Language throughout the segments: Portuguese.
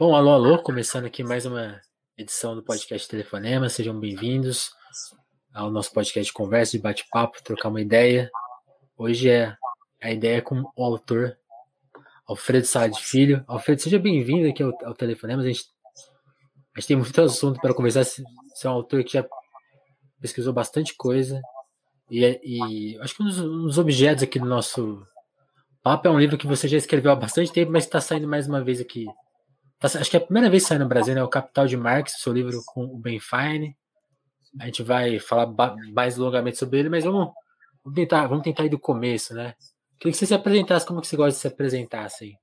Bom, alô, alô, começando aqui mais uma edição do podcast Telefonema, sejam bem-vindos ao nosso podcast de conversa, de bate-papo, trocar uma ideia. Hoje é a ideia com o autor Alfredo Sade Filho. Alfredo, seja bem-vindo aqui ao, ao Telefonema, a gente, a gente tem muito assunto para conversar, você é um autor que já pesquisou bastante coisa, e, e acho que um dos, um dos objetos aqui do nosso papo é um livro que você já escreveu há bastante tempo, mas está saindo mais uma vez aqui acho que é a primeira vez que sai no Brasil, né? O Capital de Marx, seu livro com o Ben Fine. A gente vai falar mais longamente sobre ele, mas vamos, vamos, tentar, vamos tentar ir do começo, né? Queria que você se apresentasse, como que você gosta de se apresentar, assim?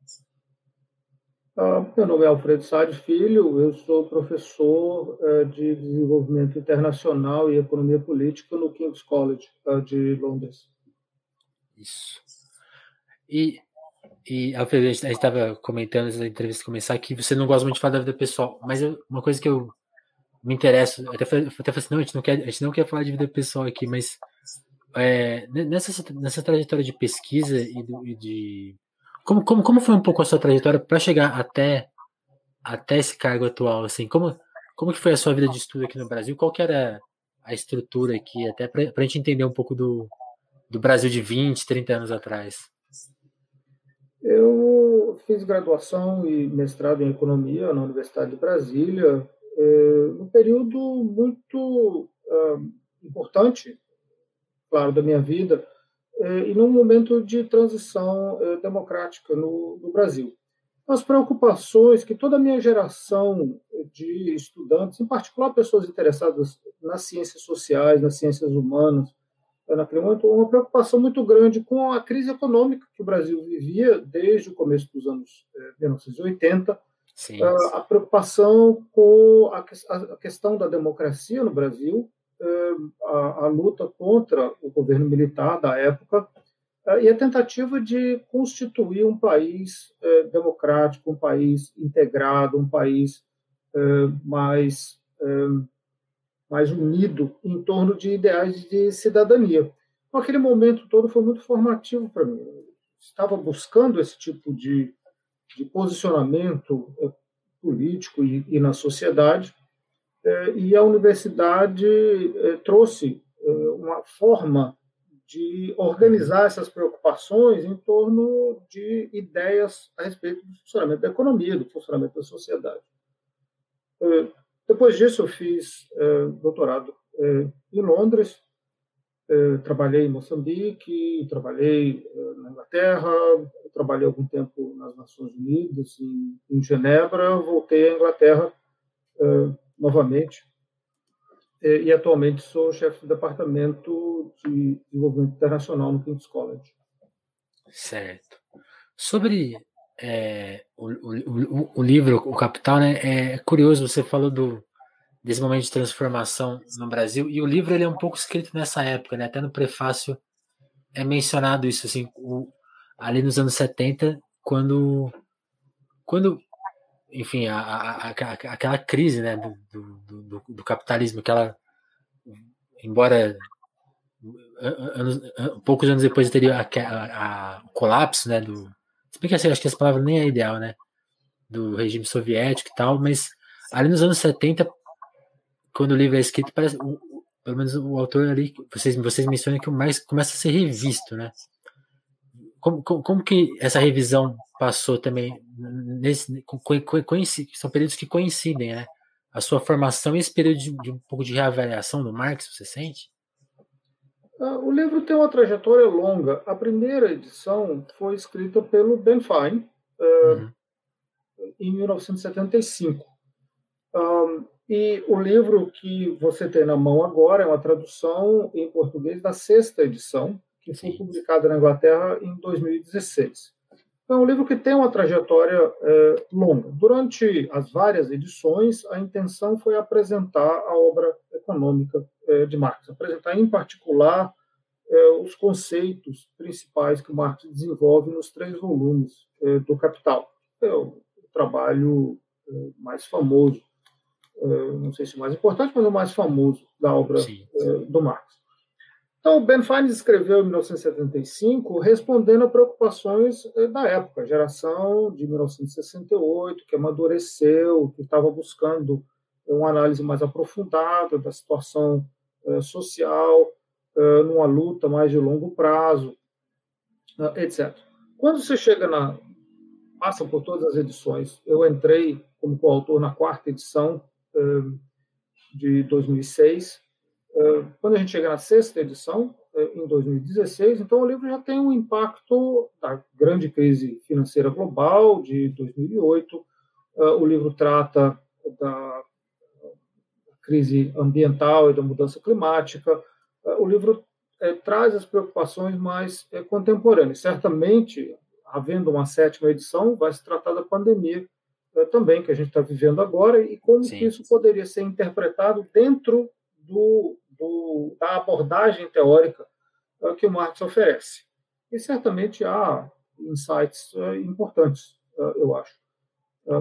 Ah, meu nome é Alfredo Sade Filho, eu sou professor eh, de Desenvolvimento Internacional e Economia Política no King's College eh, de Londres. Isso. E e a gente estava comentando antes da entrevista começar que você não gosta muito de falar da vida pessoal, mas eu, uma coisa que eu me interesso, até até falei assim, não, a gente não, quer, a gente não quer falar de vida pessoal aqui, mas é, nessa, nessa trajetória de pesquisa e, do, e de. Como, como, como foi um pouco a sua trajetória para chegar até, até esse cargo atual? Assim, como, como que foi a sua vida de estudo aqui no Brasil? Qual que era a estrutura aqui, até para a gente entender um pouco do, do Brasil de 20, 30 anos atrás? Eu fiz graduação e mestrado em economia na Universidade de Brasília, é, num período muito é, importante, claro, da minha vida, é, e num momento de transição democrática no, no Brasil. As preocupações que toda a minha geração de estudantes, em particular pessoas interessadas nas ciências sociais, nas ciências humanas, naquele momento, uma preocupação muito grande com a crise econômica que o Brasil vivia desde o começo dos anos 1980, eh, sim, ah, sim. a preocupação com a, questão da democracia no Brasil, eh, a, a luta contra o governo militar da época, eh, e a tentativa de constituir um país democrático, um país integrado, um país mais mais unido em torno de ideais de cidadania. Então, aquele momento todo foi muito formativo para mim. Eu estava buscando esse tipo de, de posicionamento eh, político e, e, na sociedade, eh, e a universidade eh, trouxe uma forma de organizar essas preocupações em torno de ideias a respeito do funcionamento da economia, do funcionamento da sociedade. Depois disso, eu fiz é, doutorado é, em Londres, é, trabalhei em Moçambique, trabalhei na Inglaterra, trabalhei algum tempo nas Nações Unidas, em, em Genebra, voltei à Inglaterra novamente e atualmente sou chefe do departamento de desenvolvimento internacional no King's College. Certo. Sobre é, o, o, o, livro, o Capital, né, é curioso, você falou do, desse momento de transformação no Brasil, e o livro ele é um pouco escrito nessa época, né, até no prefácio é mencionado isso, assim, o, ali nos anos 70, quando, quando enfim, a, a, a, aquela crise né, do, do, do, do capitalismo, aquela, embora anos, poucos anos depois teria o colapso né, do, se bem que assim, acho que essa palavra nem é ideal, né? Do regime soviético e tal, mas ali nos anos 70, quando o livro é escrito, parece, pelo menos o autor ali, vocês, vocês mencionam que o mais começa a ser revisto, né? Como, como, como que essa revisão passou também nesse, co, co, coincide, são períodos que coincidem, né? A sua formação e esse período de, de um pouco de reavaliação do Marx, você sente? Ah, o livro tem uma trajetória longa. A primeira edição foi escrita pelo Ben Fine uh, uhum. em 1975. Um, e o livro que você tem na mão agora é uma tradução em português da sexta edição, que foi publicada na Inglaterra em 2016. Então, é um livro que tem uma trajetória é, longa. Durante as várias edições, a intenção foi apresentar a obra econômica é, de Marx, apresentar em particular é, os conceitos principais que o Marx desenvolve nos três volumes é, do Capital. É o trabalho é, mais famoso, é, não sei se o mais importante, mas o mais famoso da obra do Marx. Então, Ben Fines escreveu em 1975 respondendo a preocupações eh, da época, geração de 1968, que amadureceu, que estava buscando uma análise mais aprofundada da situação eh, social, numa luta mais de longo prazo, etc. Quando você chega na. passa por todas as edições, eu entrei como coautor na quarta edição de 2006 quando a gente chega na sexta edição, em 2016, então o livro já tem um impacto da grande crise financeira global de 2008. O livro trata da crise ambiental e da mudança climática. O livro traz as preocupações mais contemporâneas. Certamente, havendo uma sétima edição, vai se tratar da pandemia também que a gente está vivendo agora e como que isso poderia ser interpretado dentro do do, da abordagem teórica uh, que o Marx oferece. E certamente há insights uh, importantes, uh, eu acho,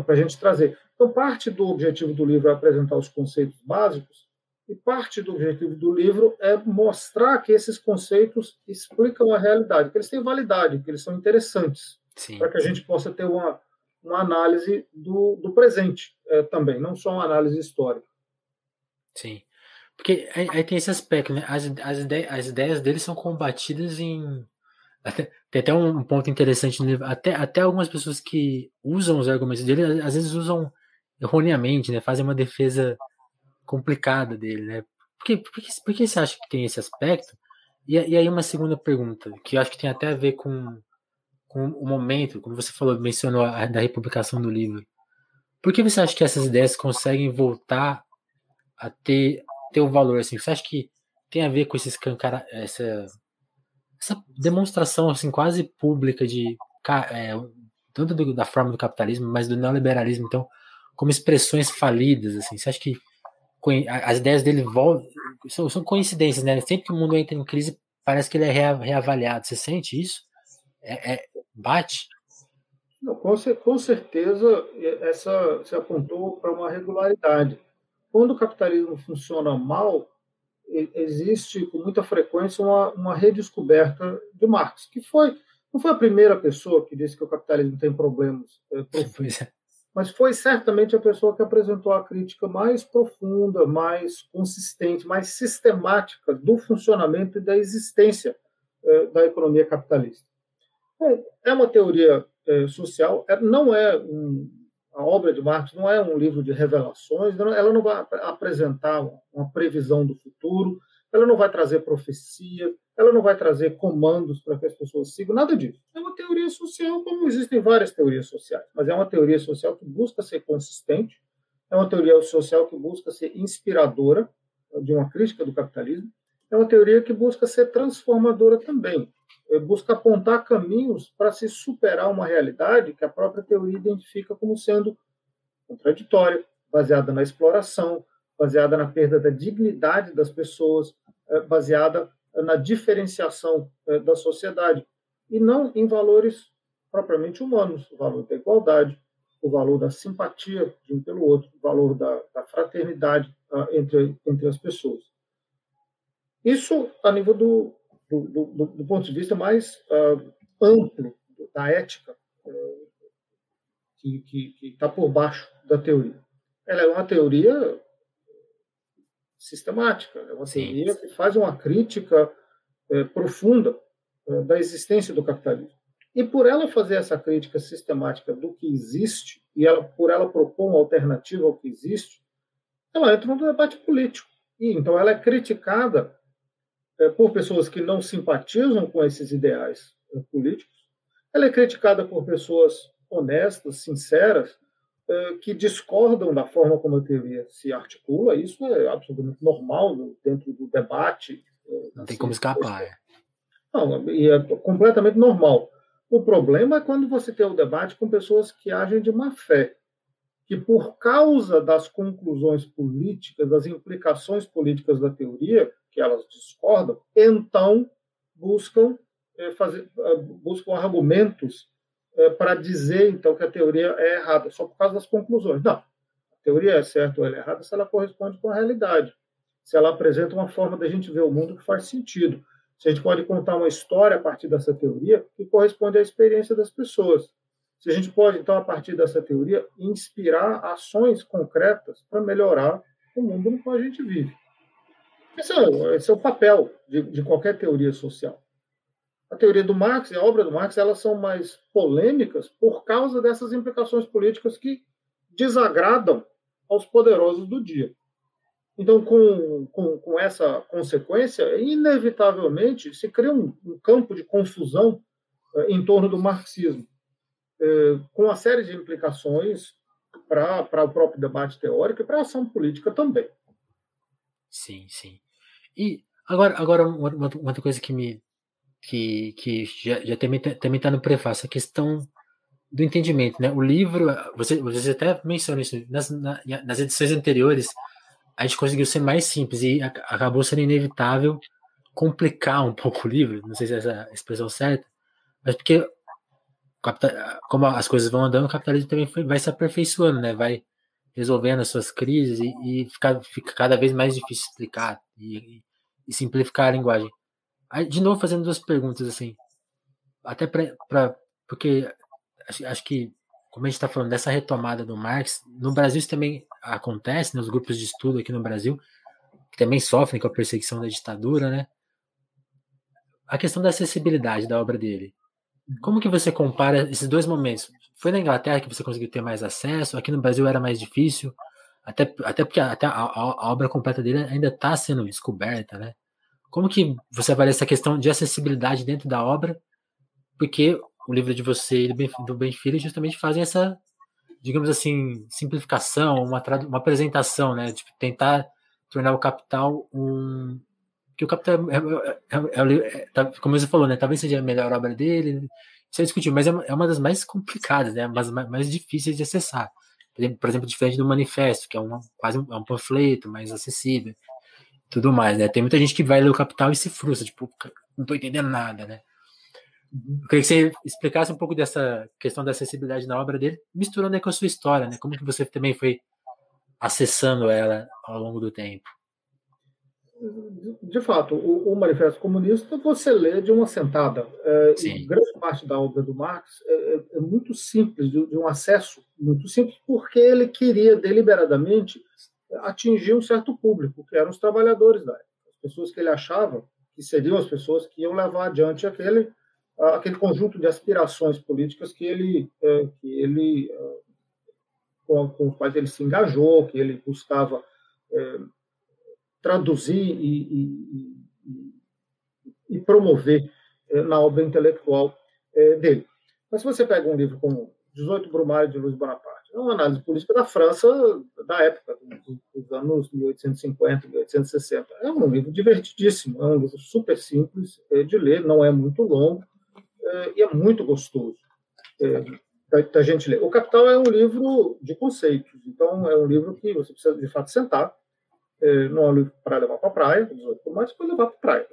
para a gente trazer. Então, parte do objetivo do livro é apresentar os conceitos básicos, e parte do objetivo do livro é mostrar que esses conceitos explicam a realidade, que eles têm validade, que eles são interessantes, para que a gente possa ter uma, uma análise do, do presente é, também, não só uma análise histórica. Sim. Porque aí, aí, tem esse aspecto, né? As, as, ideias, as ideias dele são combatidas em. Até, tem até um ponto interessante no livro. Até, até algumas pessoas que usam os argumentos dele, às vezes usam erroneamente, né? Fazem uma defesa complicada dele, né? Por que, por que, por que você acha que tem esse aspecto? E, e aí uma segunda pergunta, que eu acho que tem até a ver com, com o momento, como você falou, mencionou a, da republicação do livro. Por que você acha que essas ideias conseguem voltar a ter ter o valor assim? Você acha que tem a ver com esse essa, essa demonstração assim quase pública de é, tanto do, da forma do capitalismo, mas do neoliberalismo, então, como expressões falidas, assim. Você acha que as ideias dele voltam, são, são coincidências, né? Sempre que o mundo entra em crise, parece que ele é reavaliado. Você sente isso? É, é bate? Não, com, com certeza, essa se apontou para uma regularidade. Quando o capitalismo funciona mal, existe com muita frequência uma, uma redescoberta de Marx, que foi não foi a primeira pessoa que disse que o capitalismo tem problemas é, profundos, é. Mas foi certamente a pessoa que apresentou a crítica mais profunda, mais consistente, mais sistemática do funcionamento e da existência é, da economia capitalista. É uma teoria é, social, é, não é um, a obra de Marx não é um livro de revelações, ela não vai apresentar uma previsão do futuro, ela não vai trazer profecia, ela não vai trazer comandos para que as pessoas sigam, nada disso. É uma teoria social, como existem várias teorias sociais, mas é uma teoria social que busca ser consistente, é uma teoria social que busca ser inspiradora de uma crítica do capitalismo, é uma teoria que busca ser transformadora também, eh, busca apontar caminhos para se superar uma realidade que a própria teoria identifica como sendo contraditória, baseada na exploração, baseada na perda da dignidade das pessoas, eh, baseada na diferenciação eh, da sociedade e não em valores propriamente humanos, o valor da igualdade, o valor da simpatia de um pelo outro, o valor da, da fraternidade uh, entre, entre as pessoas. Isso a nível do, do, do, do ponto de vista mais uh, amplo da ética uh, que está por baixo da teoria. Ela é uma teoria sistemática, é uma teoria que faz uma crítica uh, profunda eh, da existência do capitalismo. E por ela fazer essa crítica sistemática do que existe, e ela, por ela propor uma alternativa ao que existe, ela entra no debate político. E então ela é criticada é, por pessoas que não simpatizam com esses ideais é, políticos. Ela é criticada por pessoas honestas, sinceras, é, que discordam da forma como a teoria se articula. Isso é absolutamente normal dentro do debate. Não tem como escapar. É. Não, e é completamente normal. O problema é quando você tem o um debate com pessoas que agem de má fé, que por causa das conclusões políticas, das implicações políticas da teoria, que elas discordam, então buscam é, fazer, buscam argumentos é, para dizer então que a teoria é errada só por causa das conclusões. Não, a teoria é certa ou é errada se ela corresponde com a realidade, se ela apresenta uma forma da gente ver o mundo que faz sentido. Se a gente pode contar uma história a partir dessa teoria que corresponde à experiência das pessoas. Se a gente pode, então, a partir dessa teoria, inspirar ações concretas para melhorar o mundo no qual a gente vive. Esse é, esse é o papel de, de, qualquer teoria social. A teoria do Marx e a obra do Marx elas são mais polêmicas por causa dessas implicações políticas que desagradam aos poderosos do dia. Então, com, com, com essa consequência, inevitavelmente se cria um, um campo de confusão eh, em torno do marxismo, eh, com uma série de implicações para o próprio debate teórico e para a ação política também. Sim, sim. E agora, agora uma, uma outra coisa que me que, que já, já também está no prefácio a questão do entendimento, né? O livro, você, você até mencionou isso nas, na, nas edições anteriores, a gente conseguiu ser mais simples e acabou sendo inevitável complicar um pouco o livro, não sei se é essa expressão certa, mas porque como as coisas vão andando, o capitalismo também vai se aperfeiçoando, né? Vai resolvendo as suas crises e, e fica, fica cada vez mais difícil explicar e, e simplificar a linguagem. Aí, de novo, fazendo duas perguntas, assim, até para. Porque acho, acho que, como a gente está falando dessa retomada do Marx, no Brasil isso também acontece, nos né, grupos de estudo aqui no Brasil, que também sofrem com a perseguição da ditadura, né? A questão da acessibilidade da obra dele. Como que você compara esses dois momentos? Foi na Inglaterra que você conseguiu ter mais acesso? Aqui no Brasil era mais difícil? Até, até porque até a, a, a obra completa dele ainda está sendo descoberta, né? Como que você avalia essa questão de acessibilidade dentro da obra? Porque o livro de você e do Ben, do justamente fazem essa, digamos assim, simplificação, uma, uma apresentação, né? Tipo, tentar tornar o capital um, que o Capitão é, é, é, é, tá, como você falou, né? Talvez seja a melhor obra dele. Isso é discutível, mas é uma das mais complicadas, né? Mas mais, difíceis de acessar. Por exemplo, diferente do manifesto, que é um, quase um, um panfleto mais acessível, tudo mais, né? Tem muita gente que vai ler o Capital e se frustra, tipo, não tô entendendo nada, né? Uhum. Eu queria que você explicasse um pouco dessa questão da acessibilidade na obra dele, misturando com a sua história, né? Como que você também foi acessando ela ao longo do tempo de fato, o, o, Manifesto Comunista você lê de uma sentada. É, grande parte da obra do Marx é, é, é muito simples, de, de, um acesso muito simples, porque ele queria deliberadamente atingir um certo público, que eram os trabalhadores da época, as pessoas que ele achava que seriam as pessoas que iam levar adiante aquele, aquele conjunto de aspirações políticas que ele, é, que ele é, com, com os quais ele se engajou, que ele buscava é, traduzir e, e, e, promover eh, na obra intelectual eh, dele. Mas se você pega um livro como 18 Brumário de Luiz Bonaparte, é uma análise política da França da época, dos anos 1850, 1860. É um livro divertidíssimo, é um livro super simples eh, de ler, não é muito longo e é muito gostoso da gente ler. O Capital é um livro de conceitos, então é um livro que você precisa de fato sentar é, não é para levar para a praia, mas para levar para a praia,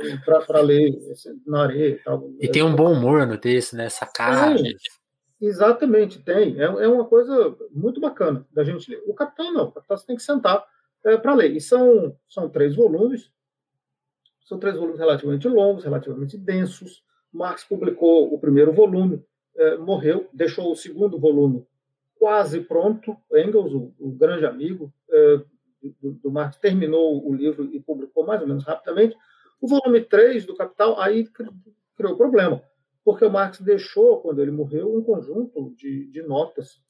para ler assim, na areia e tal. E tem um bom humor no texto, né? Sacadas. Exatamente, tem. É, é uma coisa muito bacana da gente ler. O Capital não, o Capital você tem que sentar é, para ler. E são, são três volumes, são três volumes relativamente longos, relativamente densos. Marx publicou o primeiro volume, é, morreu, deixou o segundo volume quase pronto. Engels, o, o grande amigo, é, do, do Marx terminou o livro e publicou mais ou menos rapidamente. O volume 3 do Capital aí criou problema, porque o Marx deixou, quando ele morreu, um conjunto de, de notas.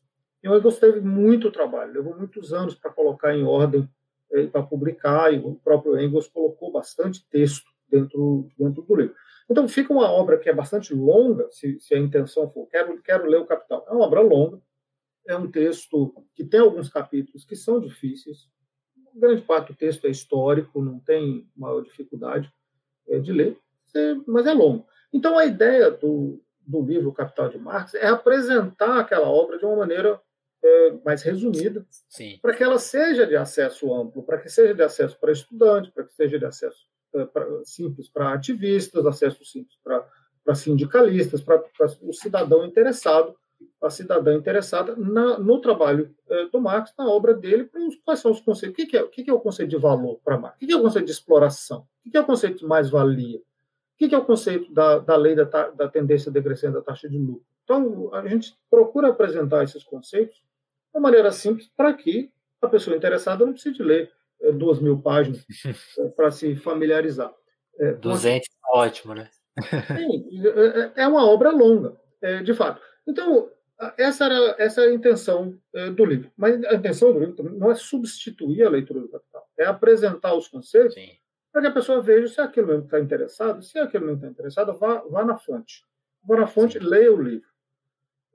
E o Engels teve muito trabalho, levou muitos anos para colocar em ordem, eh, para publicar, e o próprio Engels colocou bastante texto dentro, dentro do livro. Então, fica uma obra que é bastante longa, se, se a intenção for, quero, quero ler o Capital. É uma obra longa, é um texto que tem alguns capítulos que são difíceis, grande parte do texto é histórico, não tem maior dificuldade é, de ler, mas é longo. Então, a ideia do, do livro Capital de Marx é apresentar aquela obra de uma maneira é, mais resumida, para que ela seja de acesso amplo, para que seja de acesso para estudantes, para que seja de acesso é, pra, simples para ativistas, acesso simples para sindicalistas, para o cidadão interessado a cidadã interessada na, no trabalho eh, do Marx, na obra dele, para os, quais são os conceitos. O que, que, é, o que, que é o conceito de valor para Marx? O que, que é o conceito de exploração? O que, que é o conceito de mais-valia? O que é o conceito da, da lei da, da tendência decrescente da taxa de lucro? Então, a gente procura apresentar esses conceitos de uma maneira simples para que a pessoa interessada não precise ler é, duas mil páginas é, para se familiarizar. É, 200, ótimo, né? Sim, é, é uma obra longa, é, de fato. Então, essa era essa é a intenção é, do livro. Mas a intenção do livro não é substituir a leitura do Capital, é apresentar os conceitos para que a pessoa veja se aquilo mesmo está interessado. Se aquilo não está interessado, vá, vá na fonte. Vá na fonte, leia o livro.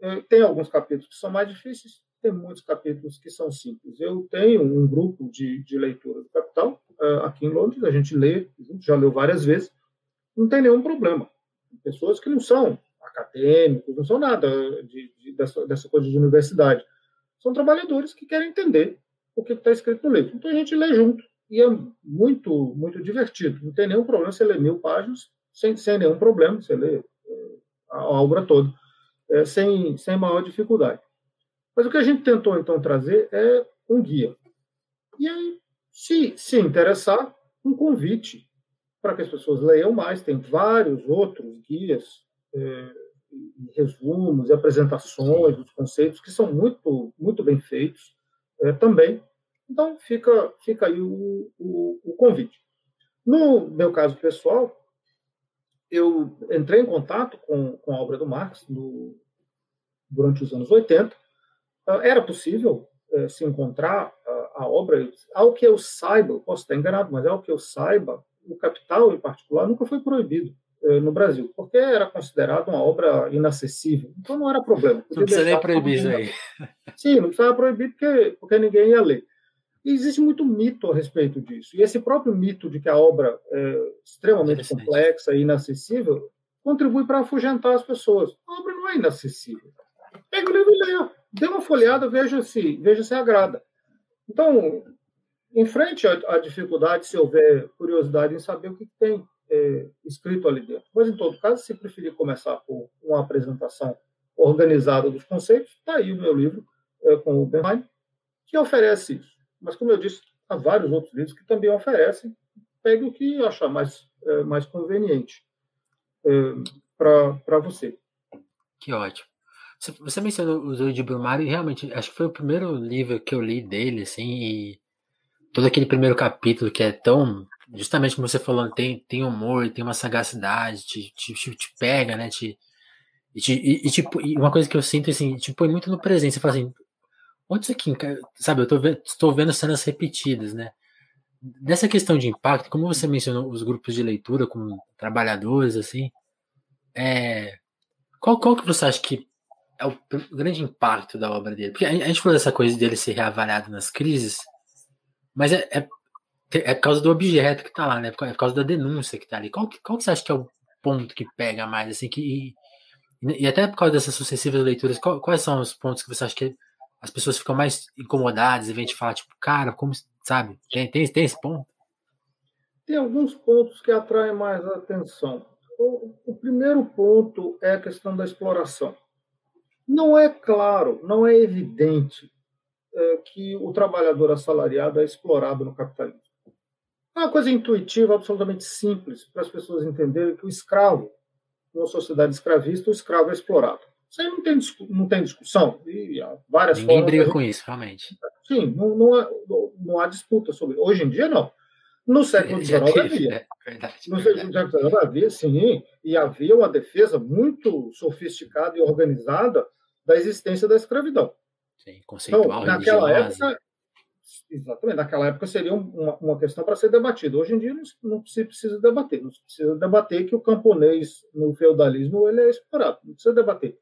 É, tem alguns capítulos que são mais difíceis, tem muitos capítulos que são simples. Eu tenho um grupo de, de leitura do Capital uh, aqui em Londres, a gente lê, já leu várias vezes, não tem nenhum problema. Pessoas que não são acadêmicos, não são nada de, de, dessa, dessa coisa de universidade. São trabalhadores que querem entender o que está escrito no livro. Então a gente lê junto. E é muito, muito divertido. Não tem nenhum problema você ler mil páginas sem, sem nenhum problema. Você lê é, a, a obra toda é, sem, sem maior dificuldade. Mas o que a gente tentou, então, trazer é um guia. E aí, se se interessar, um convite para que as pessoas leiam mais. Tem vários outros guias é, resumos e apresentações dos conceitos que são muito, muito bem feitos é, também. Então, fica, fica aí o, o, o, convite. No meu caso pessoal, eu entrei em contato com, com a obra do Marx no, durante os anos 80. Ah, era possível é, se encontrar a, a obra, ao que eu saiba, posso estar enganado, mas ao que eu saiba, o Capital, em particular, nunca foi proibido. Eh, no Brasil, porque era considerado uma obra inacessível. Então não era problema. Não precisa nem proibir isso aí. Sim, não precisava proibir porque, porque ninguém ia ler. E existe muito mito a respeito disso. E esse próprio mito de que a obra é extremamente complexa e inacessível contribui para afugentar as pessoas. A obra não é inacessível. Pega o livro e leia. Dê uma folhada, veja se, veja se agrada. Então, enfrente a, a dificuldade, se houver curiosidade em saber o que tem é, escrito ali dentro. Mas, em todo caso, se preferir começar por uma apresentação organizada dos conceitos, está aí o meu livro é, com o Bernheim, que oferece isso. Mas, como eu disse, há vários outros livros que também oferecem. Pegue o que achar mais, é, mais conveniente é, para você. Que ótimo. Você mencionou o Zoe de Brumário e realmente acho que foi o primeiro livro que eu li dele, assim, e todo aquele primeiro capítulo que é tão justamente como você falou, tem, tem humor, tem uma sagacidade, te, te, te, pega, né? Te, e, te, e, e, tipo, e uma coisa que eu sinto assim, te põe muito no presente. Você fala assim, onde isso aqui, sabe? Eu tô vendo, estou vendo cenas repetidas, né? Nessa questão de impacto, como você mencionou os grupos de leitura como trabalhadores, assim, é, qual, qual que você acha que é o grande impacto da obra dele? Porque a gente falou dessa coisa dele ser reavaliado nas crises, mas é, é é por causa do objeto que tá lá, né? É por causa da denúncia que tá ali. Qual qual que você acha que é o ponto que pega mais, assim, que... E, e até por causa dessas sucessivas leituras, qual, quais são os pontos que você acha que as pessoas ficam mais incomodadas e vêm te falar, tipo, cara, como, sabe? Tem, tem, tem esse ponto? Tem alguns pontos que atraem mais a atenção. O, o primeiro ponto é a questão da exploração. Não é claro, não é evidente é, que o trabalhador assalariado é explorado no capitalismo. É uma coisa intuitiva, absolutamente simples, para as pessoas entenderem que o escravo, numa sociedade escravista, o escravo é explorado. Isso aí não tem, não tem discussão. E várias Ninguém briga gente... com isso, realmente. Sim, não, não, há, não há disputa sobre. Hoje em dia, não. No século XIX havia. É, verdade, no século XIX havia, sim, e havia uma defesa muito sofisticada e organizada da existência da escravidão. Sim, conceitual, então, naquela época, Exatamente. Naquela época seria uma, uma questão para ser debatida. Hoje em dia não, não, se precisa debater. Não se precisa debater que o camponês no feudalismo ele é explorado. Não precisa debater.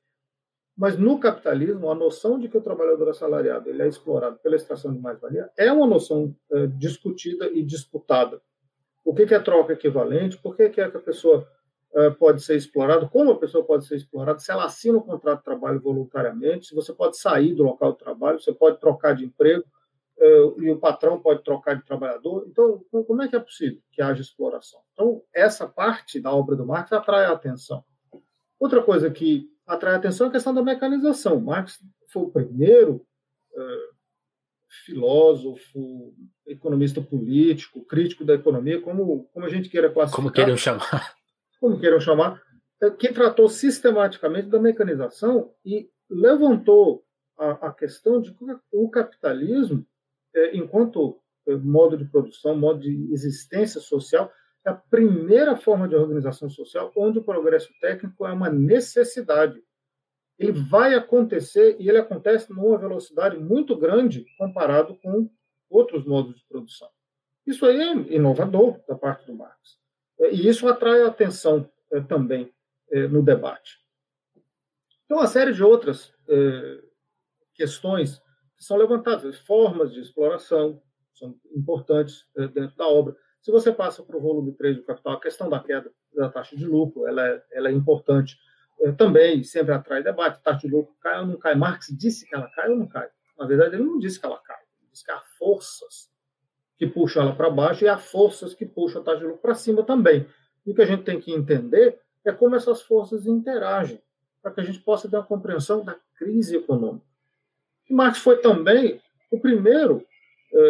Mas no capitalismo, a noção de que o trabalhador assalariado ele é explorado pela extração de mais-valia é uma noção é, discutida e disputada. O que, que é troca equivalente? Por que, que, é que a pessoa é, pode ser explorada? Como a pessoa pode ser explorada? Se ela assina um contrato de trabalho voluntariamente, se você pode sair do local de trabalho, você pode trocar de emprego uh, e o patrão pode trocar de trabalhador. Então, como é que é possível que haja exploração? Então, essa parte da obra do Marx atrai a atenção. Outra coisa que atrai atenção a questão da mecanização. Marx foi o primeiro uh, filósofo, economista político, crítico da economia, como, como a gente queira classificar. Como queiram chamar. como queiram chamar, é, que tratou sistematicamente da mecanização e levantou a, a questão de que o capitalismo, é, enquanto modo de produção, modo de existência social, é a primeira forma de organização social onde o progresso técnico é uma necessidade. Ele vai acontecer e ele acontece numa velocidade muito grande comparado com outros modos de produção. Isso aí é inovador da parte do Marx. E isso atrai a atenção é, também é, no debate. Então, uma série de outras é, questões que são levantadas, formas de exploração, são importantes dentro da obra. Se você passa para o volume 3 do Capital, a questão da queda da taxa de lucro, ela é, ela é importante. também sempre atrai debate, taxa de lucro cai ou não cai. Marx disse que ela cai ou não cai. Na verdade, ele não disse que ela cai, ele disse que há forças que puxam ela para baixo e há forças que puxam a taxa de lucro para cima também. E o que a gente tem que entender é como essas forças interagem, para que a gente possa ter uma compreensão da crise econômica. E Marx foi também o primeiro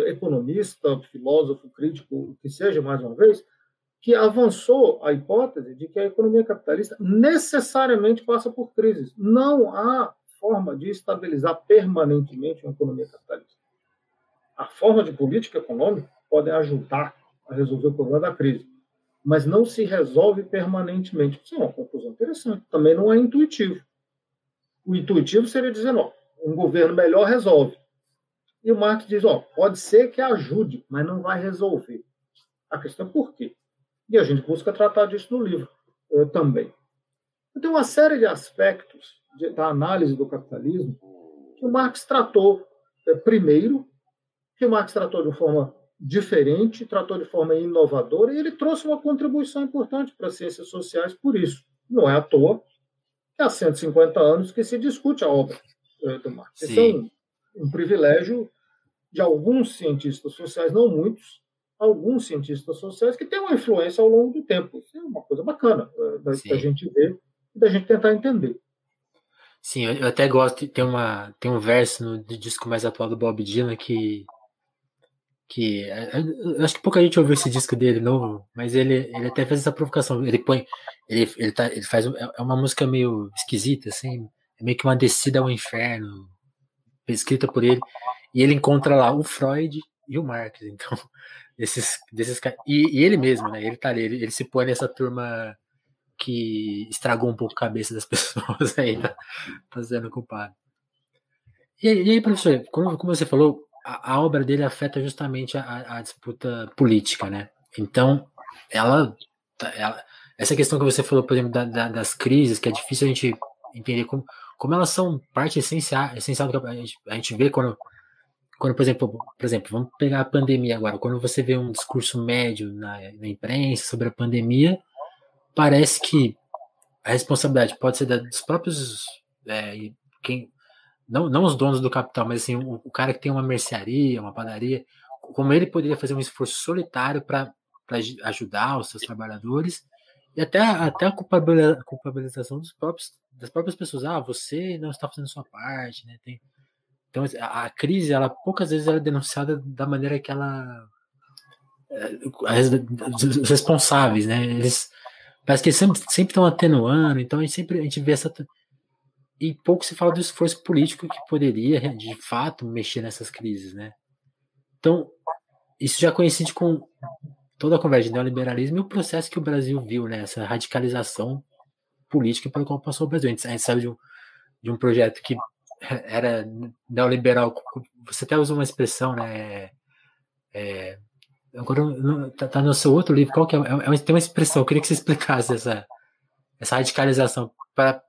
economista, filósofo, crítico, que seja, mais uma vez, que avançou a hipótese de que a economia capitalista necessariamente passa por crises. Não há forma de estabilizar permanentemente uma economia capitalista a forma de política econômica podem ajudar a resolver o problema da crise, mas não se resolve permanentemente. Isso é uma conclusão interessante. Também não é intuitivo. O intuitivo seria dizer, ó, um governo melhor resolve. E o Marx diz, ó, pode ser que ajude, mas não vai resolver. A questão é por quê? E a gente busca tratar disso no livro eh, também. Tem uma série de aspectos de, da análise do capitalismo que o Marx tratou eh, primeiro que Marx tratou de forma diferente, tratou de forma inovadora, e ele trouxe uma contribuição importante para as ciências sociais por isso. Não é à toa que há 150 anos que se discute a obra eh, do Marx. Sim. Isso é um, um privilégio de alguns cientistas sociais, não muitos, alguns cientistas sociais que têm uma influência ao longo do tempo. Isso é uma coisa bacana eh, da, da gente ver e da gente tentar entender. Sim, eu até gosto, tem, uma, tem um verso no disco mais atual do Bob Dylan que que é, eu acho que pouca gente ouviu esse disco dele novo, mas ele, ele até fez essa provocação. Ele põe, ele, ele, tá, ele faz é, é uma música meio esquisita, assim, é meio que uma descida ao inferno, escrita por ele, e ele encontra lá o Freud e o Marx, então desses, desses e, e ele mesmo, né? Ele tá ali, ele, ele se põe nessa turma que estragou um pouco a cabeça das pessoas aí, tá, fazendo culpado. E, e aí, professor, como, como você falou, a, a obra dele afeta justamente a, a, disputa política, né? Então, ela, ela, essa questão que você falou, por exemplo, da, da, das crises, que é difícil a gente entender como, como elas são parte essencial, essencial do que a gente, a gente vê quando, quando, por exemplo, por exemplo, vamos pegar a pandemia agora, quando você vê um discurso médio na, na imprensa sobre a pandemia, parece que a responsabilidade pode ser da, dos próprios é, quem, não, não os donos do capital, mas assim, o, o, cara que tem uma mercearia, uma padaria, como ele poderia fazer um esforço solitário para ajudar os seus trabalhadores e até, até a culpabilização dos próprios, das próprias pessoas. Ah, você não está fazendo sua parte, né? Tem, então a, crise, ela poucas vezes ela é denunciada da maneira que ela eh, os responsáveis, né? Eles parece que sempre sempre estão atenuando, então a gente sempre a gente vê essa e pouco se fala do esforço político que poderia, de fato, mexer nessas crises, né? Então, isso já coincide com toda a conversa de neoliberalismo e o processo que o Brasil viu, né? Essa radicalização política pelo qual passou o Brasil. A gente, a gente sabe de um, de um projeto que era neoliberal. Você até usa uma expressão, né? É, agora tá, tá, no seu outro livro. Qual que é? é, é tem uma expressão. Eu queria que você explicasse essa, essa radicalização para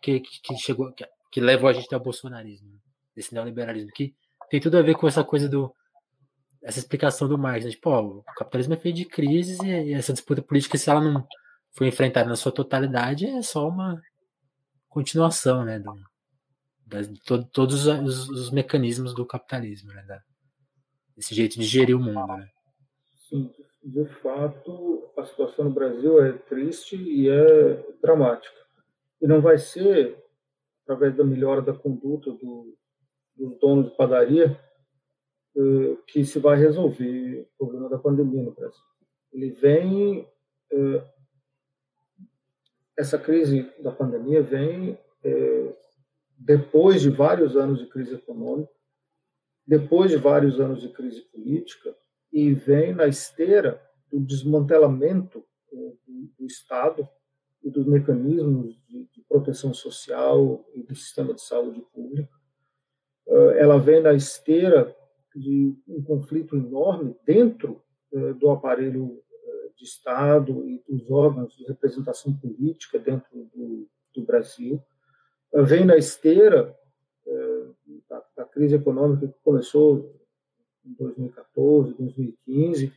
que, que, chegou, que, que, levou a gente ao bolsonarismo, esse neoliberalismo, que tem tudo a ver com essa coisa do. essa explicação do Marx. Né? Tipo, ó, o capitalismo é feito de crises e essa disputa política, se ela não foi enfrentada na sua totalidade, é só uma continuação, né? Do, todo, todos os, os, mecanismos do capitalismo, né? Da, esse jeito de gerir o mundo, né? Sim, de fato, a situação no Brasil é triste e é dramática. E não vai ser através da melhora da conduta do, dos donos de padaria eh, que se vai resolver o problema da pandemia no Brasil. Ele vem eh, essa crise da pandemia vem é, depois de vários anos de crise econômica, depois de vários anos de crise política, e vem na esteira do desmantelamento do, do Estado e dos mecanismos de, proteção social e do sistema de saúde pública. É, ela vem na esteira de um conflito enorme dentro é, do aparelho de Estado e dos órgãos de representação política dentro do, do Brasil. Vem na esteira da, da crise econômica que começou em 2014, 2015,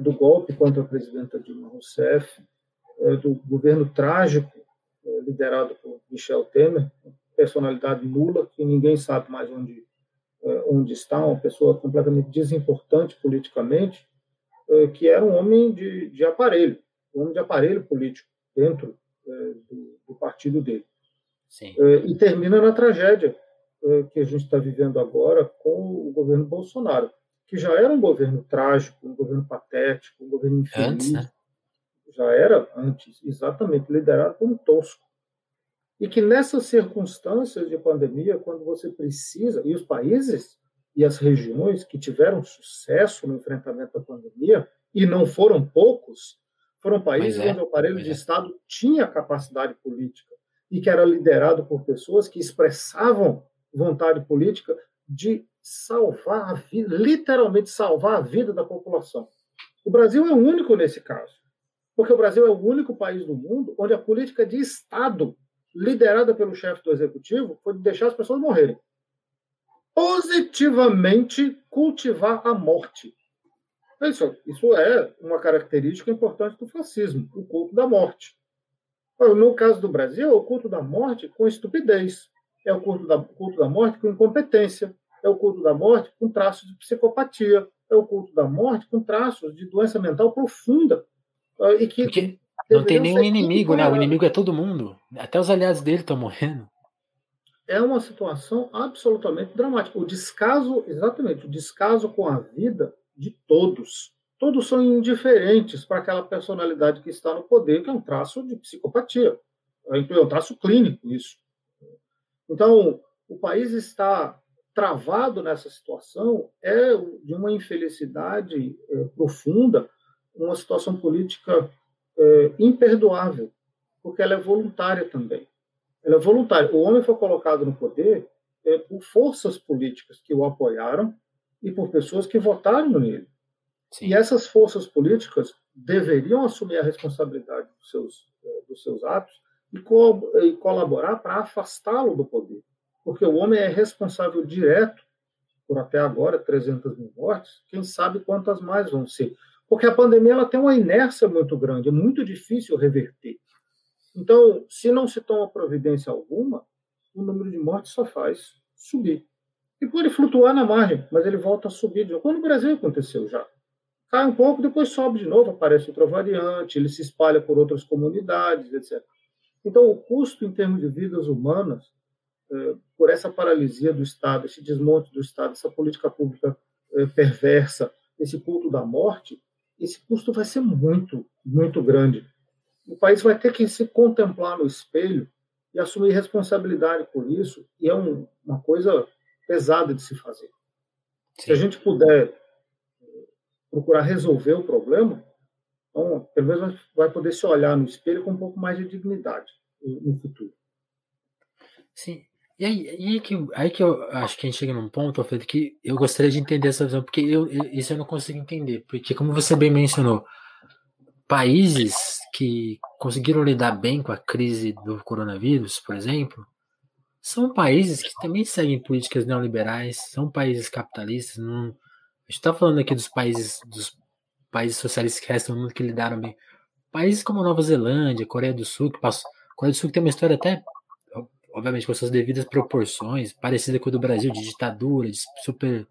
do golpe contra a presidenta Dilma Rousseff, é, do governo trágico é, liderado por Michel Temer, personalidade nula, que ninguém sabe mais onde, é, onde está, uma pessoa completamente desimportante politicamente, que era um homem de, de aparelho, um homem de aparelho político dentro do, do partido dele. Sim. E termina na tragédia que a gente está vivendo agora com o governo Bolsonaro, que já era um governo trágico, um governo patético, um governo infeliz, Antes, né? já era antes exatamente liderado por um tosco. E que nessas circunstâncias de pandemia, quando você precisa, e os países e as regiões que tiveram sucesso no enfrentamento da pandemia, e não foram poucos, foram países é, onde o aparelho de é. Estado tinha capacidade política e que era liderado por pessoas que expressavam vontade política de salvar a vida, literalmente salvar a vida da população. O Brasil é o único nesse caso. Porque o Brasil é o único país do mundo onde a política de Estado, liderada pelo chefe do executivo, foi de deixar as pessoas morrerem. Positivamente cultivar a morte. Isso, isso é uma característica importante do fascismo, o culto da morte. No caso do Brasil, é o culto da morte com estupidez, é o culto da, culto da morte com incompetência, é o culto da morte com traços de psicopatia, é o culto da morte com traços de doença mental profunda. Ah, e que Porque não tem nenhum inimigo, né? O inimigo é todo mundo. Até os aliados dele estão morrendo. É uma situação absolutamente dramática. O descaso, exatamente, o descaso com a vida de todos. Todos são indiferentes para aquela personalidade que está no poder, que é um traço de psicopatia. É um traço clínico, isso. Então, o país está travado nessa situação é de uma infelicidade é, profunda uma situação política é, imperdoável, porque ela é voluntária também. Ela é voluntária. O homem foi colocado no poder é, por forças políticas que o apoiaram e por pessoas que votaram nele. Sim. E essas forças políticas deveriam assumir a responsabilidade dos seus, é, dos seus atos e, co e colaborar para afastá-lo do poder. Porque o homem é responsável direto por até agora 300 mil mortes, quem sabe quantas mais vão ser porque a pandemia ela tem uma inércia muito grande, é muito difícil reverter. Então, se não se toma providência alguma, o número de mortes só faz subir. E pode flutuar na margem, mas ele volta a subir. Quando no Brasil aconteceu já. Cai um pouco, depois sobe de novo, aparece outra variante, ele se espalha por outras comunidades, etc. Então, o custo em termos de vidas humanas, é, por essa paralisia do Estado, esse desmonte do Estado, essa política pública é, perversa, esse culto da morte, esse custo vai ser muito, muito grande. O país vai ter que se contemplar no espelho e assumir responsabilidade por isso, e é um, uma coisa pesada de se fazer. Sim. Se a gente puder procurar resolver o problema, então, pelo menos vai poder se olhar no espelho com um pouco mais de dignidade no futuro. Sim. E aí, aí, que, aí que eu acho que a gente chega num ponto, Alfredo, que eu gostaria de entender essa visão, porque eu, isso eu não consigo entender. Porque, como você bem mencionou, países que conseguiram lidar bem com a crise do coronavírus, por exemplo, são países que também seguem políticas neoliberais, são países capitalistas. Não, a gente está falando aqui dos países dos países socialistas que restam no mundo que lidaram bem. Países como Nova Zelândia, Coreia do Sul, que passou, Coreia do Sul tem uma história até obviamente com suas devidas proporções, parecida com a do Brasil, de ditadura, de super.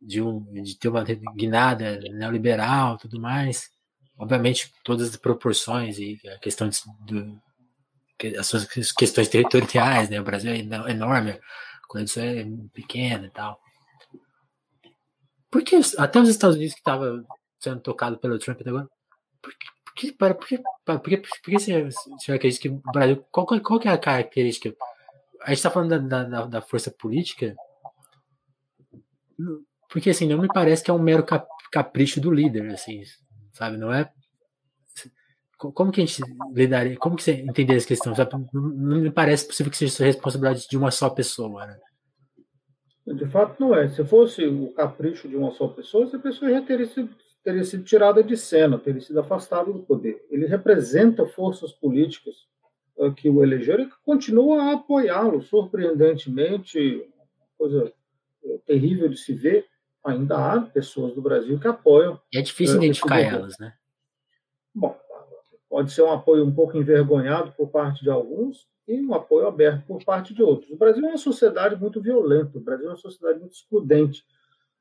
de, um, de ter uma guinada neoliberal tudo mais. Obviamente, todas as proporções e a questão de, do, as suas questões territoriais, né? O Brasil é enorme, a Coreia do Sul é pequena e tal. Porque até os Estados Unidos que estava sendo tocado pelo Trump até agora, por que, por que, por que, por que, por que que o Brasil. Qual, qual que é a característica? A gente está falando da, da, da, força política, porque assim, não me parece que é um mero capricho do líder, assim, sabe? Não é. Como que a gente lidaria? Como que você entenderia essa questão? Sabe? Não me parece possível que seja responsabilidade de uma só pessoa, né? De fato, não é. Se fosse o capricho de uma só pessoa, essa pessoa já teria sido, teria sido tirada de cena, teria sido afastada do poder. Ele representa forças políticas uh, que o elegeram e que continuam a apoiá-lo, surpreendentemente, coisa uh, terrível de se ver, ainda há pessoas do Brasil que apoiam. E é difícil uh, identificar elas, né? Bom, pode ser um apoio um pouco envergonhado por parte de alguns, e um apoio aberto por parte de outros. O Brasil é uma sociedade muito violenta, o Brasil é uma sociedade muito excludente.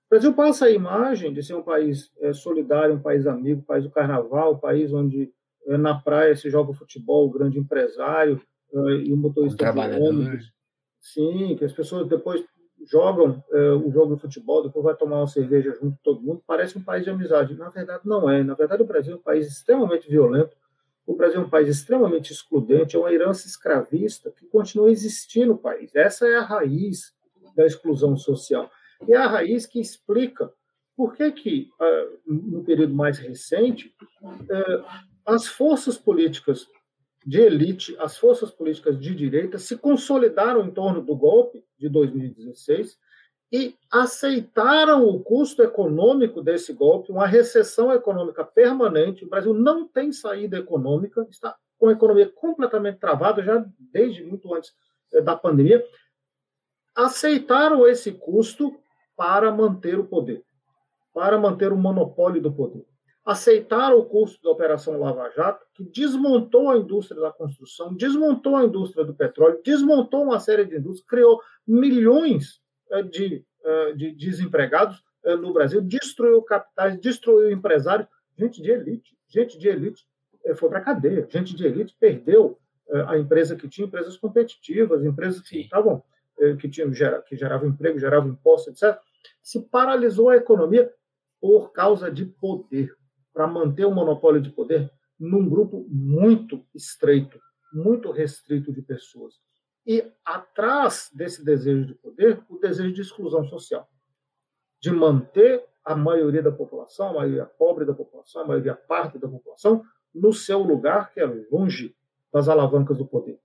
O Brasil passa a imagem de ser um país é, solidário, um país amigo, um país do carnaval, um país onde é, na praia se joga futebol, o grande empresário é, e o motorista de ônibus. Sim, que as pessoas depois jogam é, o jogo de futebol, depois vai tomar uma cerveja junto com todo mundo. Parece um país de amizade. Na verdade, não é. Na verdade, o Brasil é um país extremamente violento o Brasil é um país extremamente excludente, é uma herança escravista que continua a existir no país. Essa é a raiz da exclusão social. E é a raiz que explica por que, que ah, no período mais recente, eh, as forças políticas de elite, as forças políticas de direita se consolidaram em torno do golpe de 2016 e aceitaram o custo econômico desse golpe, uma recessão econômica permanente. O Brasil não tem saída econômica, está com a economia completamente travada já desde muito antes eh, da pandemia. Aceitaram esse custo para manter o poder, para manter o monopólio do poder. Aceitaram o custo da Operação Lava Jato, que desmontou a indústria da construção, desmontou a indústria do petróleo, desmontou uma série de indústrias, criou milhões de, é, de desempregados é, no Brasil, destruiu capitais, destruiu empresários, gente de elite, gente de elite foi para a cadeia, gente de elite perdeu a empresa que tinha, empresas competitivas, empresas que estavam que tinham que geravam emprego, geravam impostos, etc. Se paralisou a economia por causa de poder, para manter o monopólio de poder num grupo muito estreito, muito restrito de pessoas. E atrás desse desejo de poder, o desejo de exclusão social, de manter a maioria da população, a maioria pobre da população, a maioria parte da população, no seu lugar, que é longe das alavancas do poder.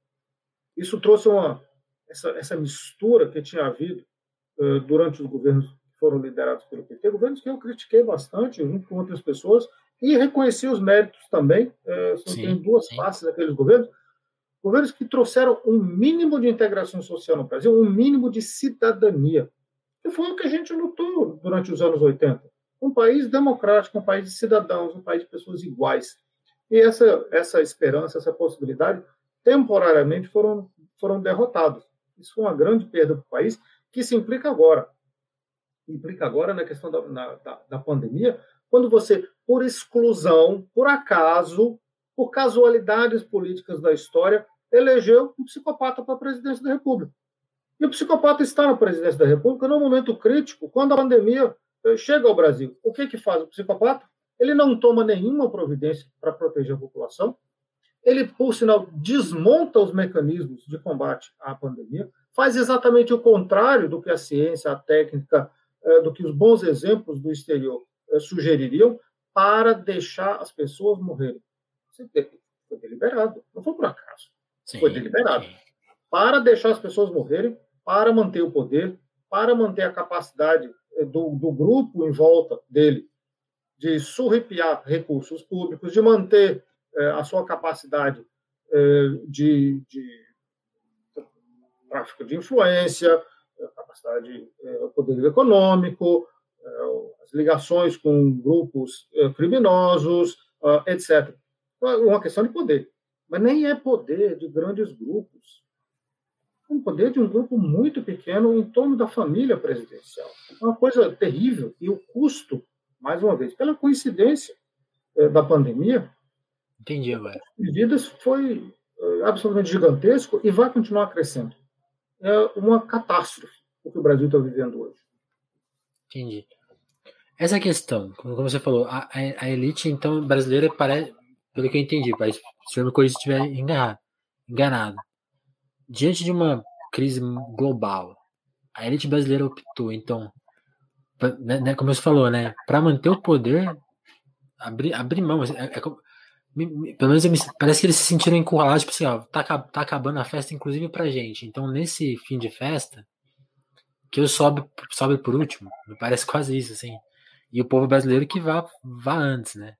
Isso trouxe uma essa, essa mistura que tinha havido uh, durante os governos que foram liderados pelo PT, governos que eu critiquei bastante, junto com outras pessoas, e reconheci os méritos também. Uh, sim, tem duas sim. faces daqueles governos, Governos que trouxeram um mínimo de integração social no Brasil, um mínimo de cidadania. E foi o que a gente lutou durante os anos 80. Um país democrático, um país de cidadãos, um país de pessoas iguais. E essa, essa esperança, essa possibilidade, temporariamente foram, foram derrotados. Isso foi uma grande perda para o país, que se implica agora. Implica agora na questão da, na, da, da pandemia, quando você, por exclusão, por acaso, por casualidades políticas da história, elegeu um psicopata para a presidência da República. E o psicopata está na presidência da República no momento crítico, quando a pandemia eh, chega ao Brasil. O que, que faz o psicopata? Ele não toma nenhuma providência para proteger a população. Ele, por sinal, desmonta os mecanismos de combate à pandemia, faz exatamente o contrário do que a ciência, a técnica, eh, do que os bons exemplos do exterior eh, sugeririam, para deixar as pessoas morrerem. Foi deliberado, não foi por acaso. Sim, foi deliberado. Sim. Para deixar as pessoas morrerem, para manter o poder, para manter a capacidade eh, do, do grupo em volta dele de surripiar recursos públicos, de manter eh, a sua capacidade eh, de, de, tráfico de influência, capacidade de poder econômico, as ligações com grupos criminosos, etc uma questão de poder. Mas nem é poder de grandes grupos. É um poder de um grupo muito pequeno em torno da família presidencial. É uma coisa terrível. E o custo, mais uma vez, pela coincidência é, da pandemia, Entendi agora. de vidas foi é, absolutamente gigantesco e vai continuar crescendo. É uma catástrofe o que o Brasil está vivendo hoje. Entendi. Essa questão, como você falou, a, a elite então brasileira parece pelo que eu entendi, pai, se o se estiver enganado, enganado. Diante de uma crise global, a elite brasileira optou, então, pra, né, né como você falou, né, para manter o poder, abrir, mão. É, é, pelo menos me, parece que eles se sentiram encurralados, tipo assim, ó, tá, tá acabando a festa, inclusive pra gente. Então, nesse fim de festa, que eu sobe, sobe por último, me parece quase isso, assim. E o povo brasileiro que vá, vá antes, né?